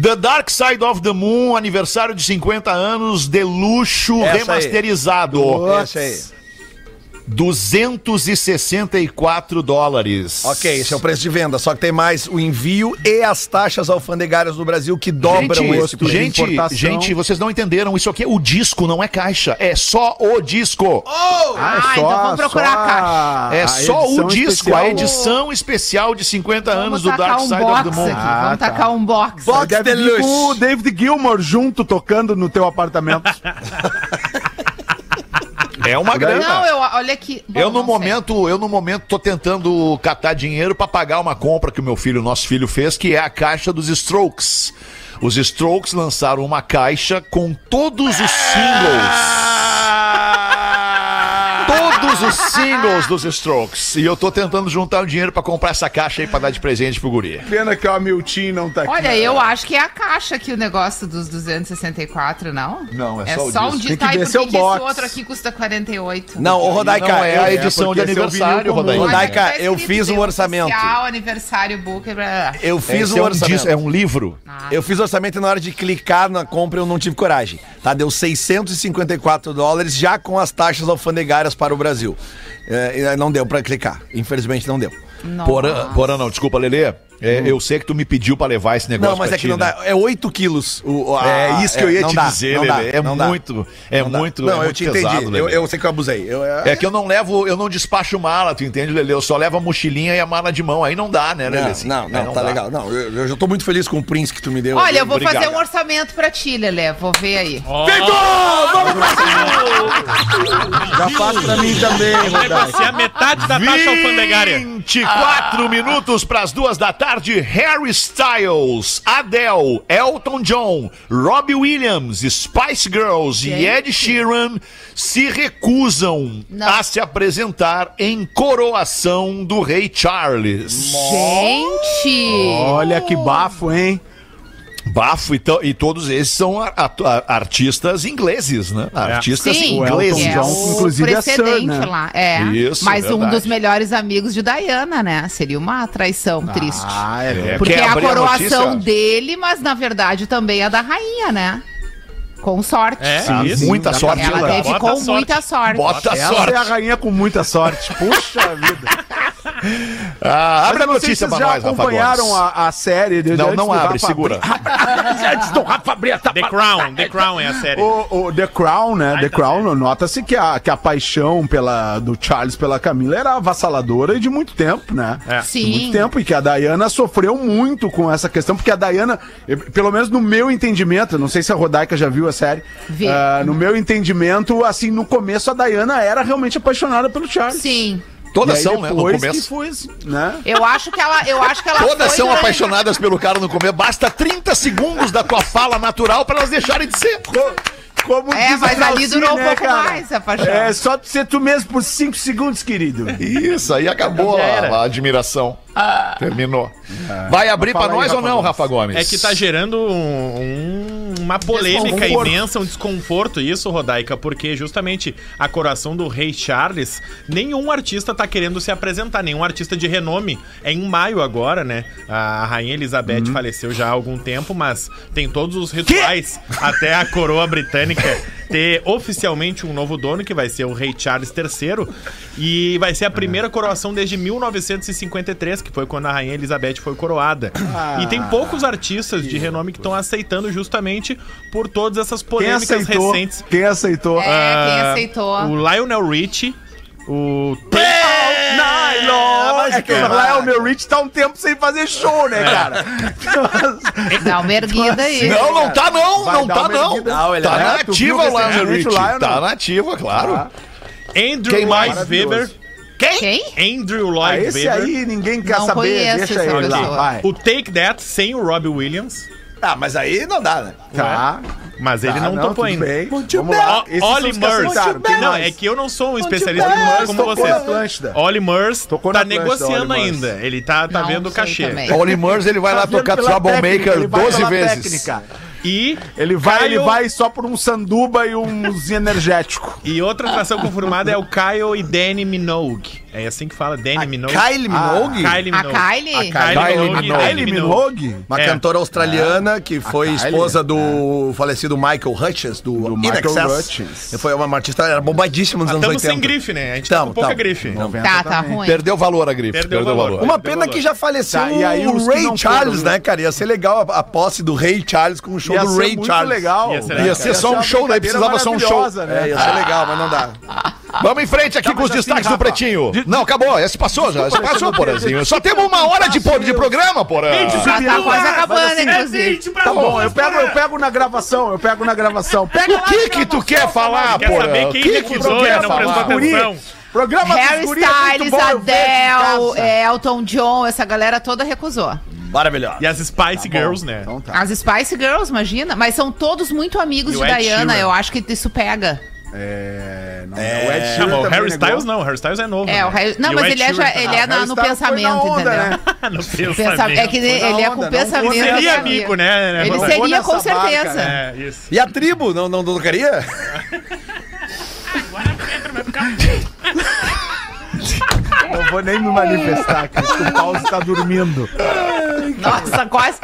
The Dark Side of the Moon, aniversário de 50 anos, de luxo Essa aí. remasterizado. Esse aí. 264 dólares. Ok, esse é o preço de venda. Só que tem mais o envio e as taxas alfandegárias do Brasil que dobram Gente, esse preço. gente, importação. gente, vocês não entenderam. Isso aqui é o disco, não é caixa. É só o disco. Ah, então vamos procurar a caixa. é a só o disco, especial. a edição especial de 50 anos do Dark um Side box of the Moon. aqui. Ah, Vamos tá. tacar um box. Box Deve vir Deluxe. com o David Gilmour junto tocando no teu apartamento. É uma grana. Não, eu, olha aqui. Bom, Eu no sei. momento, eu no momento tô tentando catar dinheiro pra pagar uma compra que o meu filho, nosso filho fez, que é a caixa dos Strokes. Os Strokes lançaram uma caixa com todos os singles. Todos os singles dos Strokes. E eu tô tentando juntar o dinheiro pra comprar essa caixa aí pra dar de presente pro guri. Pena que o Hamilton não tá aqui. Olha, eu acho que é a caixa aqui o negócio dos 264, não? Não, é é só o só um disco. disco. Tem que Tá, e ver por que, que esse box. outro aqui custa 48? Não, ô Rodaica, Não é a eu, edição de é o vinil aniversário. Rodaica. Rodaica, tá eu fiz o Deus orçamento. Oficial, aniversário, book, blá. eu fiz Esse o é um, orçamento. disco- é um livro. Eu fiz o orçamento e na hora de clicar na compra eu não tive coragem. Tá? Deu 654 dólares já com as taxas alfandegárias para o Brasil. É, e não deu pra clicar. Infelizmente não deu. Porã, porã não, desculpa, Lelê. É, Eu sei que tu me pediu pra levar esse negócio Não, mas pra é que ti, não né? dá. É 8 quilos. O, a- É isso que eu ia não te dá, dizer, não dá, Lelê. É não dá. muito, é Não muito, Não, é eu muito te pesado, entendi. Eu, Lelê. eu sei que eu abusei. Eu, é, É que eu não levo, eu não despacho mala, tu entende, Lelê? Eu só levo a mochilhinha e a mala de mão. Aí não dá, né, Lelê? Não, Assim, não, aí não, tá dá. legal. Não, eu, eu já tô muito feliz com o Prince que tu me deu. Olha, eu vou Obrigado. fazer um orçamento pra ti, Lelé. Vou ver aí. Já faz pra mim também, Vou negociar metade da taxa alfandegária. 24 minutos para as duas da tarde. Harry Styles, Adele, Elton John, Robbie Williams, Spice Girls e Gente. Ed Sheeran se recusam Não. a se apresentar em coroação do Rei Charles. Gente! Olha que bafo, hein? Bafo e, to- e todos esses são a- a- a- artistas ingleses, né? Artistas Sim, ingleses. é inclusive, é precedente né? lá. É. Isso, Mas um verdade. dos melhores amigos de Diana, né? Seria uma traição triste. Ah, é, É, verdade. Porque é a a coroação notícia? dele, mas na verdade também é da rainha, né? Com sorte. É, Ah, isso. muita sorte. Ela Lelê. teve Bota com sorte. muita sorte. Bota Ela sorte. é a rainha com muita sorte. Puxa vida. Ah, abre a notícia pra nós, Rafa acompanharam a, a série. de- Não, não abre, Rafa segura. Antes do Rafa abrir a The Crown, The Crown é a série. O, o The Crown, né? The tá Crown, nota-se que a, que a paixão pela, do Charles pela Camila era avassaladora e de muito tempo, né? É. De Sim. muito tempo. E que a Diana sofreu muito com essa questão, porque a Diana, eh, pelo menos no meu entendimento, não sei se a Rodaica já viu a série, Vi. ah, no meu entendimento, assim, no começo a Diana era realmente apaixonada pelo Charles. Sim. Todas são, né? No começo. foi, né? Eu acho que ela, eu acho que ela Todas foi são durante- apaixonadas pelo cara no começo. Basta 30 segundos da tua fala natural pra elas deixarem de ser. Como É, diz mas ali durou um né, pouco cara? mais a paixão. É só ser tu mesmo por 5 segundos, querido. Isso, aí acabou a, a admiração. Terminou. Vai abrir pra fala aí, nós ou Rafa não, Gomes. Rafa Gomes? É que tá gerando um, um uma polêmica Desconforto. imensa, um desconforto isso, Rodaica, porque justamente a coroação do rei Charles, nenhum artista tá querendo se apresentar, nenhum artista de renome. É em maio agora, né? A rainha Elizabeth faleceu já há algum tempo, mas tem todos os rituais até a coroa britânica ter oficialmente um novo dono, que vai ser o rei Charles III, e vai ser a primeira coroação desde 1953, que foi quando a rainha Elizabeth foi coroada. E tem poucos artistas de renome que estão aceitando justamente por todas essas Quem polêmicas aceitou? recentes. Quem aceitou? É, quem Ah, aceitou. O Lionel Richie, o Nylon! mas É que o que- Lionel Rich tá um tempo sem fazer show, né, cara? Dá uma erguida aí. Não, não tá não, Vai não tá não. Não, ele Tá é- na É, ativa o Rich. Lionel? Tá na ativa, claro. Ah. Andrew Quem mais? Lloyd Webber. Quem? Andrew Ah, Lloyd esse Webber. aí ninguém quer Não saber. Deixa ele lá. O Take That sem o Robbie Williams. Ah, mas aí não dá, né? Tá. Mas ele Tá, não, topou tudo ainda. bem. Muito Vamos bem. lá. O- Esses são Ollie os que aceitaram. Murs. Quem Não, mais? é que eu não sou um especialista como, Murs como tocou vocês. Atlântida. Ollie Murs Tocou na tá Atlântida, negociando Murs. ainda. Ele tá, tá Não vendo o sei cachê. também. O Oli Murs, ele vai lá Tá tocar pela técnica, Troublemaker ele vai 12 pela vezes. técnica. E Ele vai, ele Kyle- vai só por um sanduba e um energético. E outra atração confirmada é o Kyle e Danny Minogue. É assim que fala, Danny Minogue. Kylie Minogue? Kylie A Minogue. Kylie? A Kylie Kylie Minogue. Minogue. Kylie Minogue? Uma É. cantora australiana que foi Kylie, esposa do falecido Michael Hutchins, do, Do Michael. Hutchins. Foi uma artista, era bombadíssima nos anos Estamos 80. sem grife, né? A gente tá Tamo, com pouca tamo. grife. Tá, tá ruim. Perdeu valor a grife. Perdeu Perdeu, valor. valor. Uma pena valor. que já faleceu Tá, e aí o Ray Charles, foram, né, cara? Ia ser legal a, a posse do Ray Charles com o show Ia do ser Ray muito Charles. legal. Ia ser Ia ser só um show, daí brincadeira precisava só um show. Né? É, ia ser legal, mas não dá. Vamos em frente aqui Tá, com os assim, destaques do Pretinho. de- Não, acabou. Esse passou já. Esse passou, Porazinho. Só temos uma hora de, por- de programa, Porã. Já tá quase acabando, assim, inclusive. Tá bom, eu pego, eu pego na gravação, eu pego na gravação. Pega O que que tu quer falar, Quer Porã? O que que tu quer falar? Programa Harry é Styles, Adele, é, Elton John, essa galera toda recusou. Maravilhoso. E as Spice Girls, né? Então tá. As Spice Girls, imagina. Mas são todos muito amigos E de o Diana. Eu acho que isso pega. É, não, É, o Ed Sheeran mas o Harry negou. Styles não, o Harry Styles é novo. É, o né? Harry... Não, E o mas ele, é já, Sheeran ele é Ah, na- Harry no na pensamento, onda, entendeu? né? no Pensa- pensamento. É que ele, na ele é com não pensamento. foi- Seria né, amigo, né? Ele seria com certeza. barca, né? É, isso. E a tribo, não, não, não queria? Não vou nem me manifestar, porque o Paulo está dormindo. Nossa, quase.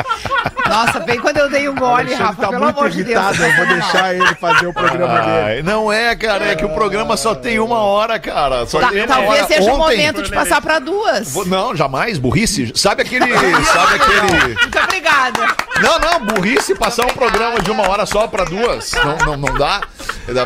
Nossa, bem quando eu dei um O gole, Rafa, tá pelo amor de Deus. eu vou deixar ele fazer o programa dele. Ai, não é, cara, é que o programa só tem uma hora, cara. Só Tá, tem uma talvez hora. seja o Ontem- momento de passar pra duas. Vou- Não, jamais, burrice. Sabe aquele. sabe aquele. Muito obrigada. Não, não, burrice passar um programa de uma hora só pra duas. Não, não, não dá.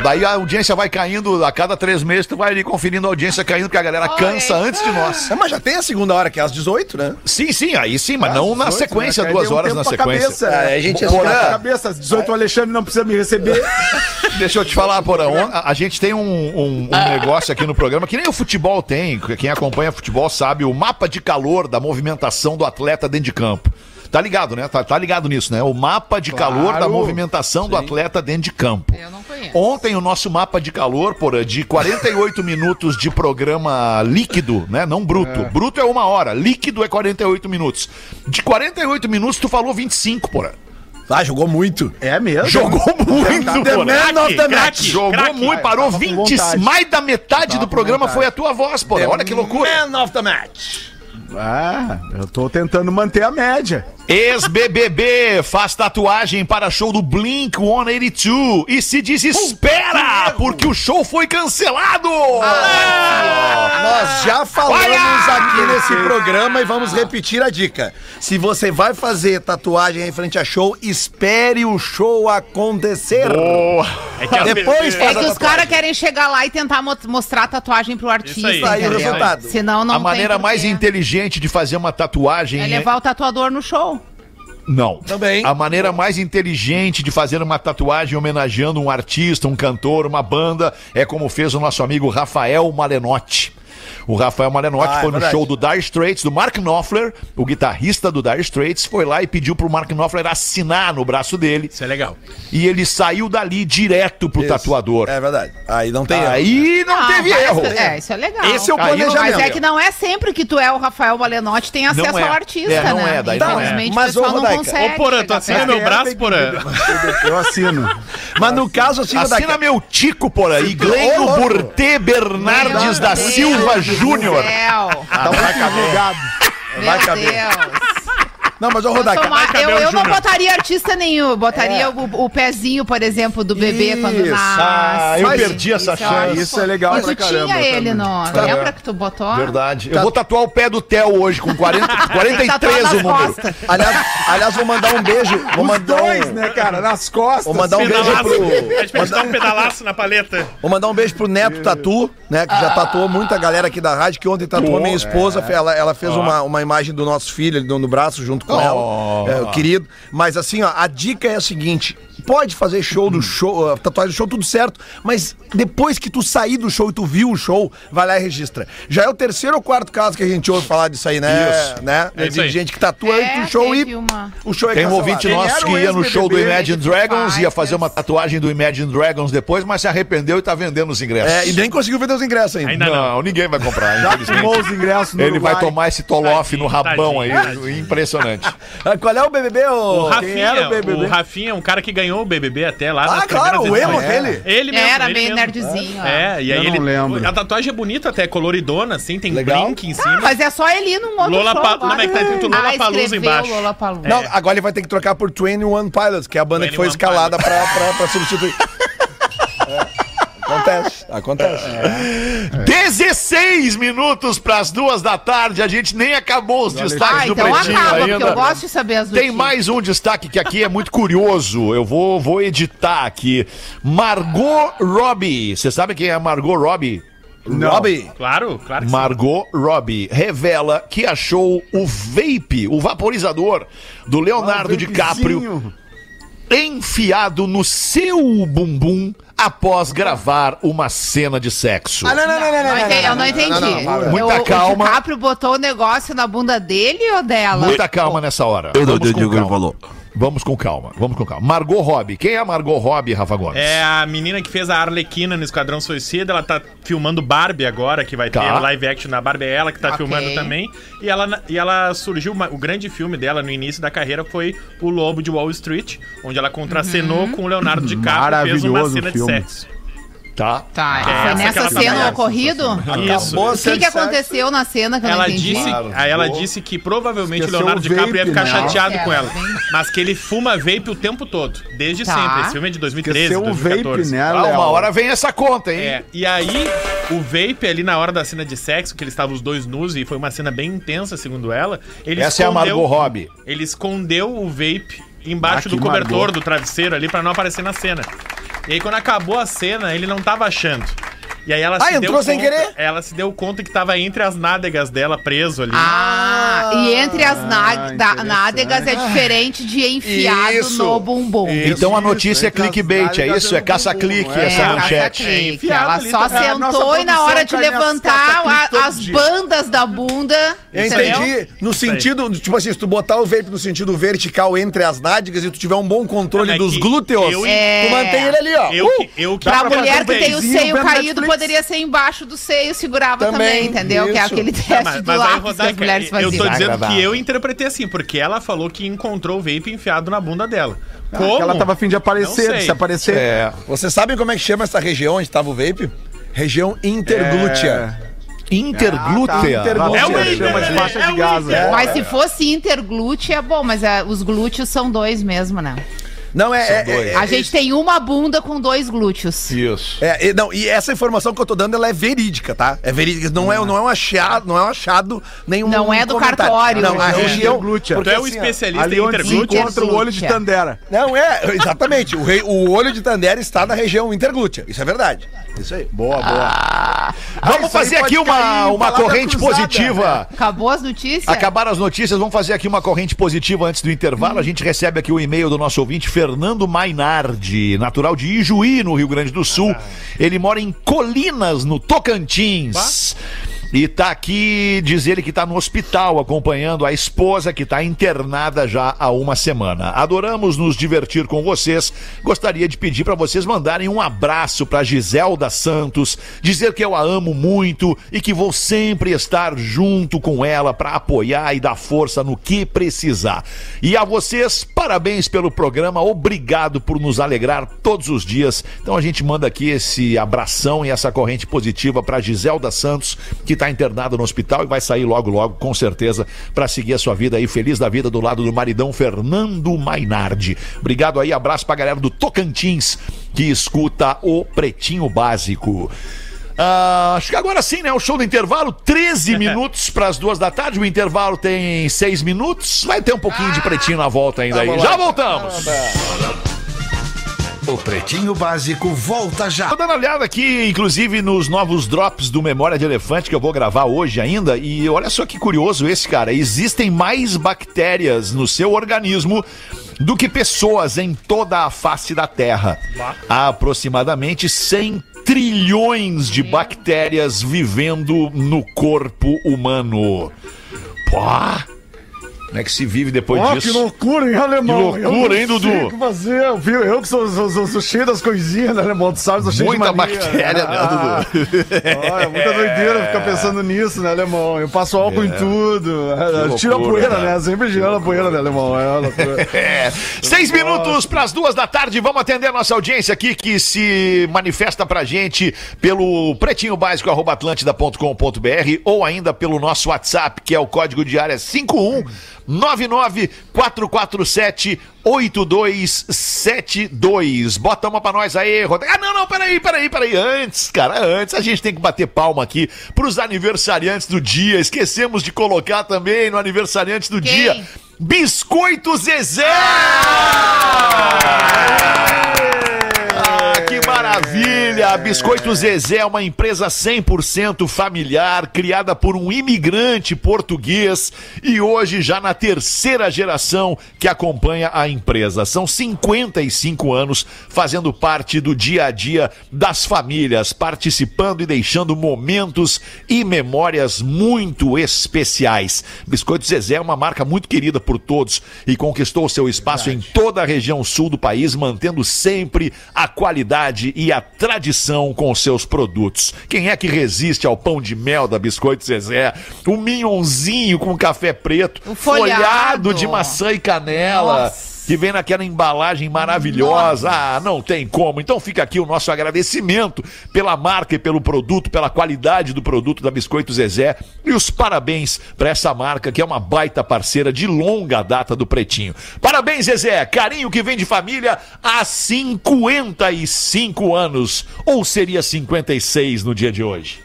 Daí a audiência vai caindo, a cada três meses tu vai ali conferindo a audiência caindo, porque a galera cansa antes de nós. É, mas já tem a segunda hora, que é às 18, né? Sim, sim, aí sim, mas não na 18, sequência, né? duas um horas na sequência. Cabeça, né? É, a gente Porã, Na cabeça, às 18 o Alexandre não precisa me receber. Deixa eu te falar, Porã. on- A, a gente tem um, um- um negócio aqui no programa que nem o futebol tem. Quem acompanha futebol sabe o mapa de calor da movimentação do atleta dentro de campo. Tá ligado, né? Tá, tá ligado nisso, né? O mapa de calor da Claro. movimentação do atleta dentro de campo. Eu não conheço. Ontem o nosso mapa de calor, Porã, de 48 minutos de programa líquido, né? Não bruto. Bruto é uma hora, líquido é 48 minutos. De 48 minutos, tu falou 25, Porã. Ah, jogou muito. É mesmo? Jogou muito, The man of the match. Jogou craque. muito, parou Tava com 20, vontade. mais da metade do programa vontade. foi a tua voz, Porã. Olha que loucura. Man of the match. Ah, eu tô tentando manter a média. Ex-BBB faz tatuagem para show do Blink 182 e se desespera porque o show foi cancelado. Nós já falamos Olha! aqui nesse programa e vamos repetir a dica. Se você vai fazer tatuagem em frente a show, espere o show acontecer. É que Depois É que os caras querem chegar lá e tentar mo- mostrar a tatuagem pro artista. aí. Aí o resultado. Senão não a maneira mais porquê. Inteligente de fazer uma tatuagem É levar o tatuador no show. Não. Também. A maneira mais inteligente de fazer uma tatuagem homenageando um artista, um cantor, uma banda, é como fez o nosso amigo Rafael Malenotti. O Rafael Malenotti Ah, é foi no verdade. show do Dire Straits, do Mark Knopfler, o guitarrista do Dire Straits, foi lá e pediu pro Mark Knopfler assinar no braço dele. Isso é legal. E ele saiu dali direto pro Isso. tatuador. É verdade. Aí não tem erro. Aí não Ah, teve erro. É, isso é legal. Esse é o Aí não- planejamento. Mas é que não é sempre que tu é o Rafael Malenotti tem acesso Não é. ao artista, É, não né? é, daí não é. Mas, o pessoal ô, não consegue. Ô, Porã, tu assina meu braço, Porã. Eu assino. Mas no caso, assim, Assina meu tico por aí, Ô, Glênio louco. Burtê Bernardes da Deus Silva Júnior. Tá muito divulgado. Vai Meu caber. Não, mas ô Eu, Rodaica, uma- caber eu- o eu não botaria artista nenhum, eu botaria o, o pezinho, por exemplo, do bebê quando Isso. nasce. Ah, eu Mas perdi essa Isso é chance. Isso é legal E pra tu tinha caramba ele também. no. Tá. Lembra que tu botou? Verdade. Eu vou tatuar o pé do Theo hoje com 40, 43 Tatuar o número. aliás, aliás, vou mandar um beijo. Vou Os mandar dois, um, né, cara? Nas costas. Vou mandar um beijo Pedalaço. pro. A gente vai te dar um pedalaço na paleta. Vou mandar um beijo pro Neto Tatu, né? Que já tatuou muita galera aqui da rádio, que ontem tatuou minha esposa. Ela, ela fez uma, uma imagem do nosso filho ali no, no braço junto com Oh. ela. É, querido. Mas assim, ó, a dica é a seguinte: pode fazer show do show, uh, tatuagem do show, tudo certo, mas depois que tu sair do show e tu viu o show, vai lá e registra. Já é o terceiro ou quarto caso que a gente ouve falar disso aí, né? Isso. né? É isso de aí. gente que tatua É, antes do show e uma- o show é Tem um ouvinte nosso que o ia no show do? Imagine Dragons, ia fazer uma tatuagem do Imagine Dragons depois, mas se arrependeu e tá vendendo os ingressos. É, e nem conseguiu vender os ingressos ainda. Ainda não, não. ninguém vai comprar, Já infelizmente. tomou os ingressos no Ele vai Uruguai. tomar esse tolofe no Tadinho, rabão aí, tadinho. impressionante. Ah, Qual é o BBB, ô? O Rafinha, era o BBB? o Rafinha é um cara que ganhou o BBB até lá. Ah, claro, o emo edições. aquele. Ele mesmo. Era ele meio mesmo. nerdzinho. É, e aí Eu não ele. lembro. A tatuagem é bonita até, coloridona, assim, tem Legal. brinque em Tá, cima. mas é só ele num outro Lola show Pa-. Não, mas tá escrito Lola ah, Palusa embaixo. Lola Palusa. Não, agora ele vai ter que trocar por 21 Pilots, que é a banda que foi 21 escalada pra, pra, pra substituir. É, Acontece, acontece. 16 minutos pras duas da tarde, a gente nem acabou os destaques Ah, do então Pretinho acaba, ainda. porque eu gosto de saber as Tem mais um destaque que aqui é muito curioso. Eu vou, vou editar aqui. Margot Robbie. Você sabe quem é Margot Robbie? Robbie, Claro, claro que sim. Margot Robbie revela que achou o vape, o vaporizador do Leonardo Ah, DiCaprio enfiado no seu bumbum após gravar uma cena de sexo. Ah, não, não, não, não, Não entendi, eu não entendi. Muita o, calma. O DiCaprio botou o negócio na bunda dele ou dela? Muita calma nessa hora. Eu não entendi o que ele calma. falou. Vamos com calma, vamos com calma. Margot Robbie. Quem é a Margot Robbie, Rafa Gomes? É a menina que fez a Arlequina no Esquadrão Suicida, ela tá filmando Barbie agora, que vai ter Tá. live action na Barbie, é ela que tá Ok. filmando também. E ela, e ela surgiu, uma- o grande filme dela no início da carreira foi O Lobo de Wall Street, onde ela contracenou Uhum. com o Leonardo DiCaprio e fez uma cena de filme. sexo. Tá. Tá, É, foi nessa tá cena ocorrido? Isso. O cena que, que aconteceu na cena que eu Ela não entendi? disse, Claro. aí ela disse que provavelmente o Esqueceu Leonardo o DiCaprio ia vape, ficar né? chateado com ela. Mas que ele fuma vape o tempo todo, desde Tá. sempre. Esse filme é de 2013, Esqueceu o vape, 2014. né, Ah, uma hora vem essa conta, hein? É, e aí, o vape ali na hora da cena de sexo, que eles estavam os dois nus e foi uma cena bem intensa, segundo ela. Ele Essa é a Margot Robbie. Ele escondeu o vape embaixo Ah, do cobertor Margot. do travesseiro ali pra não aparecer na cena. E aí, quando acabou a cena, ele não tava achando. E aí ela Ah, se entrou deu sem conta, querer? Ela se deu conta que tava entre as nádegas dela preso ali. Ah, e entre as interessante. nádegas é diferente de enfiado Isso. no bumbum. Então a notícia é Isso, as clickbait, é isso? É caça-clique é. essa É, manchete. enfiado Ela só nossa sentou e na hora de levantar a- as bandas da bunda. Eu entendi. No sentido, tipo assim, se tu botar o vape no sentido vertical entre as nádegas e tu tiver um bom controle é dos glúteos, eu- É. tu mantém ele ali, ó. Eu, Uh! que- eu que Pra pra mulher que tem o seio caído, Netflix. Poderia ser embaixo do seio, segurava também, Também, entendeu? Que é isso. aquele teste mas, do mas aí, lápis que as mulheres eu faziam. tô dizendo Agradável. que eu interpretei assim, porque ela falou que encontrou o vape enfiado na bunda dela. Como? Que ela tava a fim de aparecer, de se aparecer. É. Vocês sabem como é que chama essa região onde tava o vape? Região interglútea. Interglútea. Interglútea. É o chama Inter, de faixa é de o Gaza. Inter. Mas se fosse interglútea, é bom, mas ah, os glúteos são dois mesmo, né? Não, é. é, dois. é, A gente tem uma bunda com dois glúteos. Isso. É, e, não, e essa informação que eu tô dando, ela é verídica, tá? É verídica, não é, não é um achado, não é um achado, nenhum Não é do comentário. cartório. Não, a Não, região... interglútea. Tu é o assim, especialista Ali em onde se interglútea. encontra o olho de. Tandera. Não, é, exatamente. O, rei- o olho de Tandera está na região interglútea. Isso é verdade. Isso aí. Boa, boa. Vamos isso aí fazer aqui uma, uma corrente cruzada. positiva. Acabou as notícias? Acabaram as notícias, vamos fazer aqui uma corrente positiva antes do intervalo. A gente recebe aqui o e-mail do nosso ouvinte, Fernando Mainardi, natural de Ijuí, no Rio Grande do Sul. Ele mora em Colinas, no Tocantins. E tá aqui, diz ele que tá no hospital acompanhando a esposa que tá internada já há uma semana. Adoramos nos divertir com vocês. Gostaria de pedir para vocês mandarem um abraço para Giselda Santos, dizer que eu a amo muito e que vou sempre estar junto com ela para apoiar e dar força no que precisar. E a vocês, parabéns pelo programa, obrigado por nos alegrar todos os dias. Então a gente manda aqui esse abração e essa corrente positiva para Giselda Santos, que está internada no hospital e vai sair logo, logo, com certeza, para seguir a sua vida aí, feliz da vida do lado do maridão Fernando Mainardi. Obrigado aí, abraço pra galera do Tocantins que escuta o Pretinho Básico. Ah, acho que agora sim, né? O show do intervalo, 13 minutos para as duas da tarde. O intervalo tem 6 minutos. Vai ter um pouquinho de pretinho na volta ainda aí. Já voltamos. O Pretinho Básico volta já. Tô dando uma olhada aqui, inclusive, nos novos drops do Memória de Elefante que eu vou gravar hoje ainda. E olha só que curioso esse, cara. Existem mais bactérias no seu organismo do que pessoas em toda a face da Terra. Há aproximadamente 100 trilhões de bactérias vivendo no corpo humano. Pô! Como é que se vive depois Ó, disso? que loucura, hein, alemão? Que loucura, Eu hein, Dudu? que fazer, viu? Eu que sou, sou- sou- sou cheio das coisinhas, né, alemão? Tu sabe, sou cheio Muita de mania. bactéria, né, Dudu? Olha, muita doideira ficar pensando nisso, né, alemão? Eu passo álcool em tudo. É, Tira a loucura, poeira, né? né? Sempre girando a poeira, né, alemão? É loucura. É. Seis minutos para as duas da tarde. Vamos atender a nossa audiência aqui que se manifesta pra gente pelo pretinho básico atlântida.com.br ou ainda pelo nosso WhatsApp, que é o código de área 51 447 8272. Bota uma pra nós aí, Rodrigo. Ah, não, não, peraí, peraí, peraí. Antes, cara, antes a gente tem que bater palma aqui pros aniversariantes do dia. Esquecemos de colocar também no aniversariante do Quem? dia. Biscoito Zezé! Ah, maravilha! Biscoito Zezé é uma empresa 100% familiar, criada por um imigrante português e hoje já na terceira geração que acompanha a empresa. São 55 anos fazendo parte do dia a dia das famílias, participando e deixando momentos e memórias muito especiais. Biscoito Zezé é uma marca muito querida por todos e conquistou seu espaço em toda a região sul do país, mantendo sempre a qualidade e a tradição com seus produtos. Quem é que resiste ao pão de mel da Biscoito Zezé? O minhonzinho com café preto, O folhado. de maçã e canela. Nossa. Que vem naquela embalagem maravilhosa. Ah, não tem como. Então fica aqui o nosso agradecimento pela marca e pelo produto, pela qualidade do produto da Biscoito Zezé. E os parabéns para essa marca que é uma baita parceira de longa data do Pretinho. Parabéns, Zezé. Carinho que vem de família há 55 anos. Ou seria 56 no dia de hoje?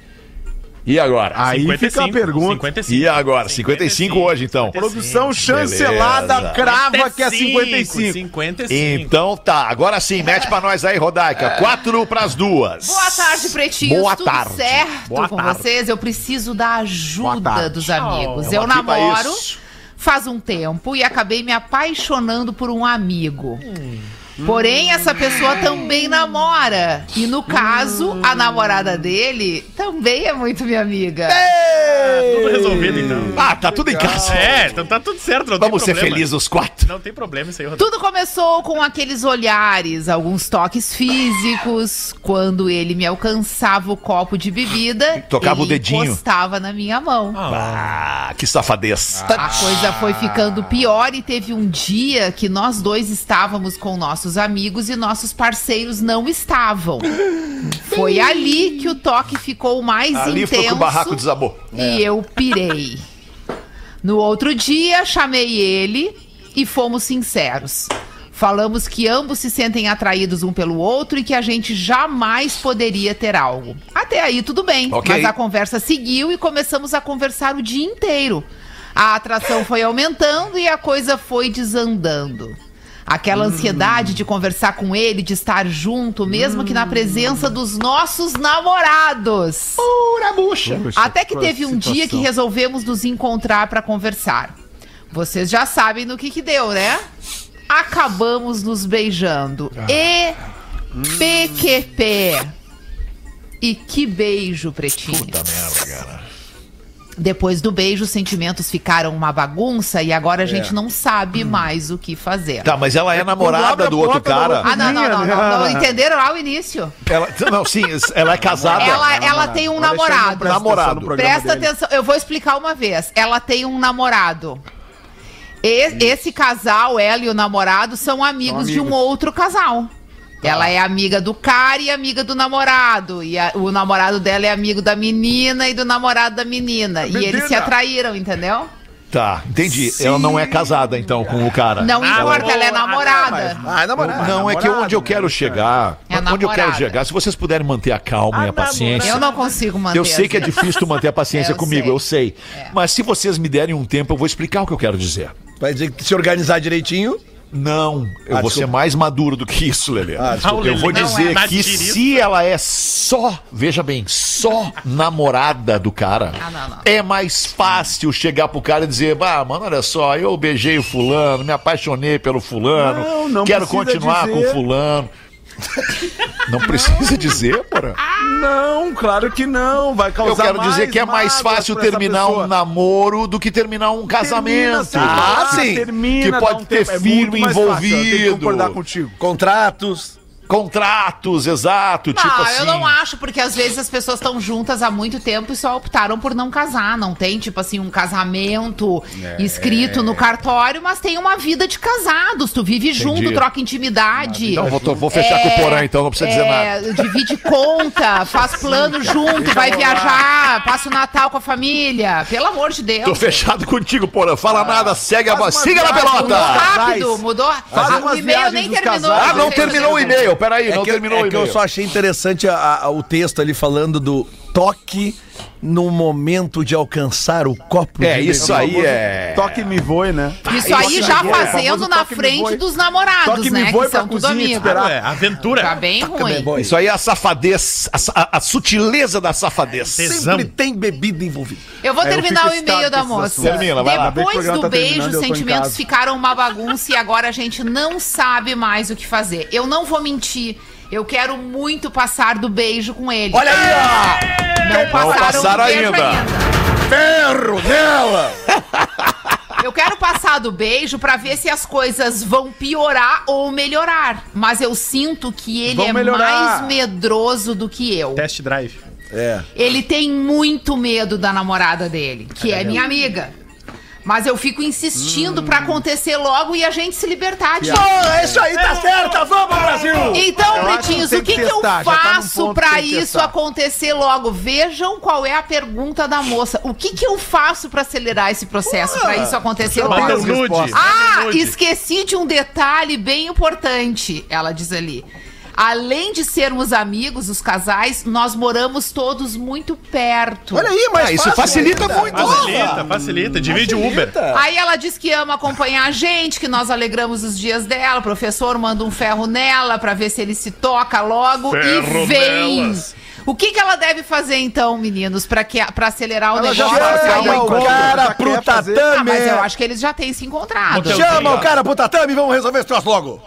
E agora? Aí fica a pergunta. 55. E agora? 55 hoje, então. Produção chancelada Beleza. crava que é 55. 55. Então tá, agora sim, mete pra nós aí, Rodaica. Quatro pras duas. Boa tarde, pretinhos. Boa Tudo tarde. certo Boa com tarde. vocês? Eu preciso da ajuda dos amigos. Oh, eu namoro faz um tempo e acabei me apaixonando por um amigo. Hum. Porém, essa pessoa também namora. E no caso, a namorada dele também é muito minha amiga. Tudo resolvido, então. Ah, tá tudo em casa. É, então tá tudo certo. Não Vamos tem ser felizes os quatro. Não tem problema isso aí, Rodrigo. Tudo começou com aqueles olhares, alguns toques físicos, quando ele me alcançava o copo de bebida, Tocava o dedinho. encostava na minha mão. Ah, que safadez. A coisa foi ficando pior e teve um dia que nós dois estávamos com nossos amigos e nossos parceiros não estavam. Foi ali que o toque ficou mais Ali foi que intenso o barraco desabou. e eu pirei. No outro dia, chamei ele e fomos sinceros. Falamos que ambos se sentem atraídos um pelo outro e que a gente jamais poderia ter algo. Até aí tudo bem, Ok. mas a conversa seguiu e começamos a conversar o dia inteiro. A atração foi aumentando e a coisa foi desandando. Aquela ansiedade de conversar com ele, de estar junto, mesmo que na presença dos nossos namorados. Pura bucha. Até que teve um dia que resolvemos nos encontrar pra conversar. Vocês já sabem no que que deu, né? Acabamos nos beijando. E PQP. E que beijo, pretinho. Puta merda, cara. Depois do beijo, os sentimentos ficaram uma bagunça e agora a É. gente não sabe mais o que fazer. Tá, mas ela é abre namorada do outro cara. Ah, não, não, não, não, não. Ah. Entenderam lá o início? Ela, não, sim, ela é casada. Ela, ela tem um não namorado. presta Namorado. Presta dele. atenção, eu vou explicar uma vez. Ela tem um namorado. E- esse casal, ela e o namorado, são amigos, de um outro casal. Ela é amiga do cara e amiga do namorado. E a- o namorado dela é amigo da menina e do namorado da menina. E eles se atraíram, entendeu? Tá, entendi. Ela não é casada, então, com o cara. Não Ah, importa, ela é boa. namorada. Ah, namorado. Não, é que onde eu quero chegar. É onde eu quero namorada. chegar, se vocês puderem manter a calma e a paciência. Eu não consigo manter. Eu sei que é assim. difícil manter a paciência Eu comigo, sei. eu sei. Mas se vocês me derem um tempo, eu vou explicar o que eu quero dizer. Vai dizer que se organizar direitinho. Não, eu Ah, vou ser mais maduro do que isso, Lelê. Ah, eu vou dizer é que se ela é só, veja bem, só namorada do cara, Ah, não, não. é mais fácil chegar pro cara e dizer, bah, mano, olha só, eu beijei o fulano, me apaixonei pelo fulano, Não, não quero continuar dizer. com o fulano. Não precisa dizer, porra. Não, claro que não. Vai causar Eu quero dizer que é mais fácil terminar um namoro do que terminar um casamento. sim, Ah, claro, sim. Termina, Que pode um ter tempo, é filho mais fácil, eu tenho que envolvido. concordar contigo. Contratos. Contratos, exato, tipo não, assim. eu não acho, porque às vezes as pessoas estão juntas há muito tempo e só optaram por não casar. Não tem, tipo assim, um casamento É. escrito no cartório, mas tem uma vida de casados. Tu vive junto, troca intimidade. Então vou, vou fechar com o Porã, então não precisa dizer nada. Divide conta, faz plano junto, vai viajar, passa o Natal com a família. Pelo amor de Deus. Tô fechado contigo, Porã. Fala nada, segue a Siga na viagem, Mudou pelota! rápido, mudou. Faz Ah, o e-mail nem terminou. casais. Ah, não terminou o e-mail. Peraí, É não que, terminou é o que eu só achei interessante a- a- o texto ali falando do toque no momento de alcançar o copo É, de isso aí é. Toque me voe, né? Isso aí já Toque fazendo na frente dos namorados, Toque me né? voe Que pra são tudo amigos. esperar. É, aventura. Tá bem ruim. Isso aí é a safadez, a, sutileza da safadez. Sempre tem bebida envolvida. Eu vou eu terminar o e-mail da moça. Termina, vai lá. Depois do tá beijo, os sentimentos ficaram uma bagunça e agora a gente não sabe mais o que fazer. Eu não vou mentir. Eu quero muito passar do beijo com ele. Olha aí, não passaram, passaram do beijo ainda. ó! Ferro nela! Eu quero passar do beijo pra ver se as coisas vão piorar ou melhorar. Mas eu sinto que ele Vão é melhorar. mais medroso do que eu. Test drive. É. Ele tem muito medo da namorada dele, que é minha amiga. Mas eu fico insistindo pra acontecer logo e a gente se libertar disso. Pô, isso aí tá certa! Vamos, Brasil! Então, pretinhos, que o que, que que eu tá faço tem que isso testar. acontecer logo? Vejam qual é a pergunta da moça. O que, que eu faço pra acelerar esse processo, pra isso acontecer logo? Nude. Ah, esqueci de um detalhe bem importante, ela diz ali. Além de sermos amigos, os casais, nós moramos todos muito perto. Olha aí, mas Ah, isso facilita muito. Facilita, facilita. Divide o Uber. Aí ela diz que ama acompanhar a gente, que nós alegramos os dias dela. O professor manda um ferro nela pra ver se ele se toca logo Ferro e vem. nelas. O que, que ela deve fazer então, meninos, pra que pra acelerar o Ela já negócio? um Chama o encontro, cara pro fazer. Ah, tatame! mas eu acho que eles já têm se encontrado. Chama o cara pro tatame e vamos resolver esse troço logo!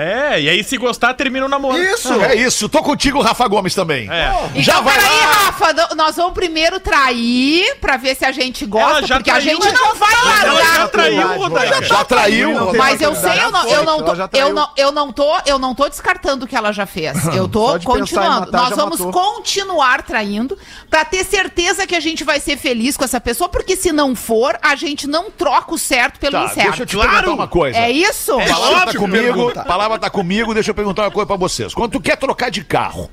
É, e aí se gostar, termina o namoro. Isso! É isso, tô contigo, Rafa Gomes também. É. Já então, vai peraí, lá. Rafa, nós vamos primeiro trair pra ver se a gente gosta, já porque a traiu, gente não vai Ela já largar. traiu, Rodaica. Já traiu. Não tem Mas eu maturidade. sei, eu não, eu não Ela tô, já eu não, eu não tô, eu não tô descartando o que ela já fez. Eu tô Só de pensar em continuando. matar, Nós já vamos matou. continuar traindo pra ter certeza que a gente vai ser feliz com essa pessoa, porque se não for, a gente não troca o certo pelo Tá, incerto. deixa eu te perguntar uma coisa. É isso? A palavra tá óbvio comigo, pergunta. Palavra tá comigo, deixa eu perguntar uma coisa pra vocês. Quando tu quer trocar de carro,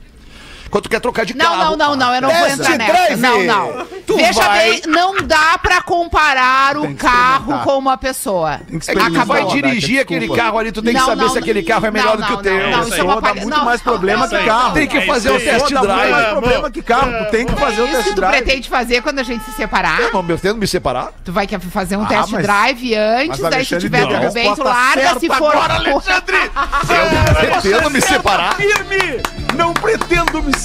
quando tu quer trocar de Não, carro... não, não, não, eu não vou entrar nessa. drive. Não, não. Tu Veja vai- bem, não dá pra comparar o carro com uma pessoa. Tem que vai Rodaica, dirigir aquele desculpa. carro ali, tu tem que Não, saber não, se aquele carro é não, melhor do que o teu. não, isso é uma dá muito não, mais problema não, que carro. Tem que fazer o test Dá muito mais drive. problema que carro. Tu tem que fazer o É isso test que tu drive. pretende fazer quando a gente se separar? Eu não pretendo me separar. Tu vai quer fazer um Ah, test drive antes, daí se Alexandre tiver tudo bem, tu larga, se for... agora, Eu não pretendo me separar. Firme! Não pretendo me separar.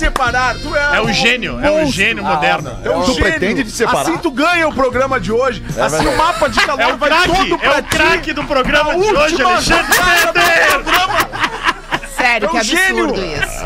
Tu é, É o um gênio, é o monstro. gênio moderno. É um Tu gênio. pretende te separar? Assim tu ganha o programa de hoje. assim o mapa de calor É o vai craque, todo é pra o ti. craque do programa A de hoje, Alexandre programa. Sério, É que um absurdo gênio. isso.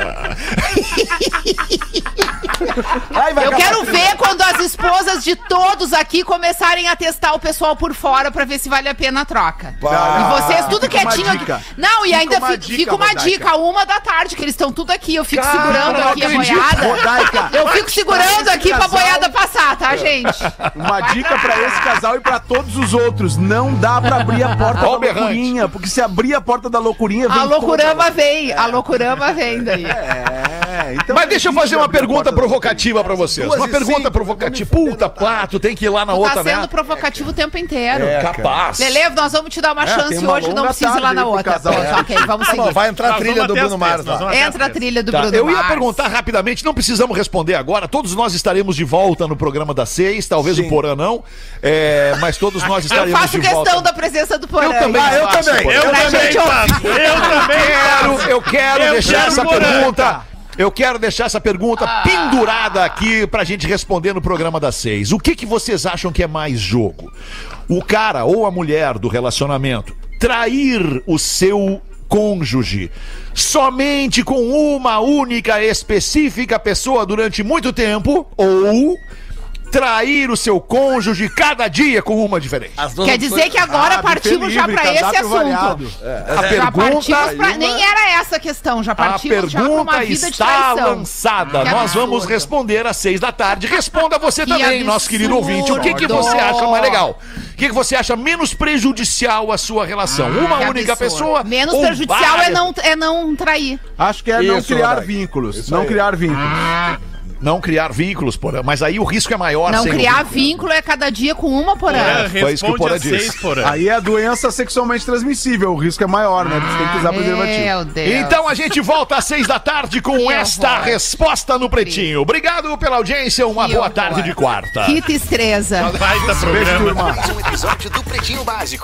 Ai, vai Eu quero ver quando as esposas de todos aqui começarem a testar o pessoal por fora pra ver se vale a pena a troca. Bah. E vocês tudo Fica quietinho. Não, e Fica ainda uma dica, fica uma Rodaica. dica, uma da tarde, que eles estão tudo aqui. Eu fico Cara, segurando aqui a boiada. Rodaica. Eu fico segurando aqui pra casal- boiada passar, tá, gente? Uma dica pra esse casal e pra todos os outros. Não dá pra abrir a porta da loucurinha, porque se abrir a porta da loucurinha, vem A loucurama toda- vem, a loucurama vem daí. É, então Mas deixa eu fazer uma pergunta provocativa pra vocês. Duas Uma e pergunta cinco, provocativa. me Puta, fuder, pá, tu tem que ir lá na Tu outra, tá sendo né? provocativo o tempo inteiro. Capaz. Lele, nós vamos te dar uma É, tem chance uma hoje, não longa precisa ir lá tarde na aí pro outra. casal. Pronto, ok, vamos Tá seguir. vai entrar a Nós trilha vamos do até Bruno Mars três, nós lá. vamos- Entra a trilha do Tá, Bruno eu ia Mars. perguntar rapidamente, não precisamos responder agora. Todos nós estaremos de volta no programa das seis, talvez o Porã não, é, mas todos nós Eu estaremos faço de questão volta. da presença do Porã. Eu também Ah, eu faço, também. Porã. Eu Pra também gente. Eu também quero. Eu quero Eu deixar quero essa pergunta. Eu quero deixar essa pergunta pendurada aqui pra gente responder no programa das seis. O que, que vocês acham que é mais jogo? O cara ou a mulher do relacionamento trair o seu cônjuge somente com uma única específica pessoa durante muito tempo ou trair o seu cônjuge cada dia com uma diferente? Quer dizer que agora Ah, partimos já pra esse assunto. variado. A Já pergunta partimos pra... Nem era essa a questão, já A partimos já pra uma pergunta vida de está traição. lançada. Que Nós absurdo. vamos responder às seis da tarde. Responda você Que também, nosso querido ouvinte. O que, que absurdo. você acha mais legal? O que, que você acha menos prejudicial à sua relação? Uma Ah, Que única absurdo. pessoa? Menos prejudicial várias? é não, é não trair. Acho que é não Isso, criar Rodaica. vínculos. Isso Não aí. criar vínculos. Não criar vínculos, porra. Mas aí o risco é maior. Não criar vínculo. vínculo é cada dia com uma porã. Porã, foi isso que o Porã a seis, disse. Porã. Aí é doença sexualmente transmissível. O risco é maior, né? Você tem que usar preservativo. Meu Deus. Então a gente volta às seis da tarde com Que esta horror. resposta no Pretinho. Obrigado pela audiência. Uma Que boa horror. tarde de quarta. Que tristeza. Baita programa. Mais um episódio do Pretinho Básico.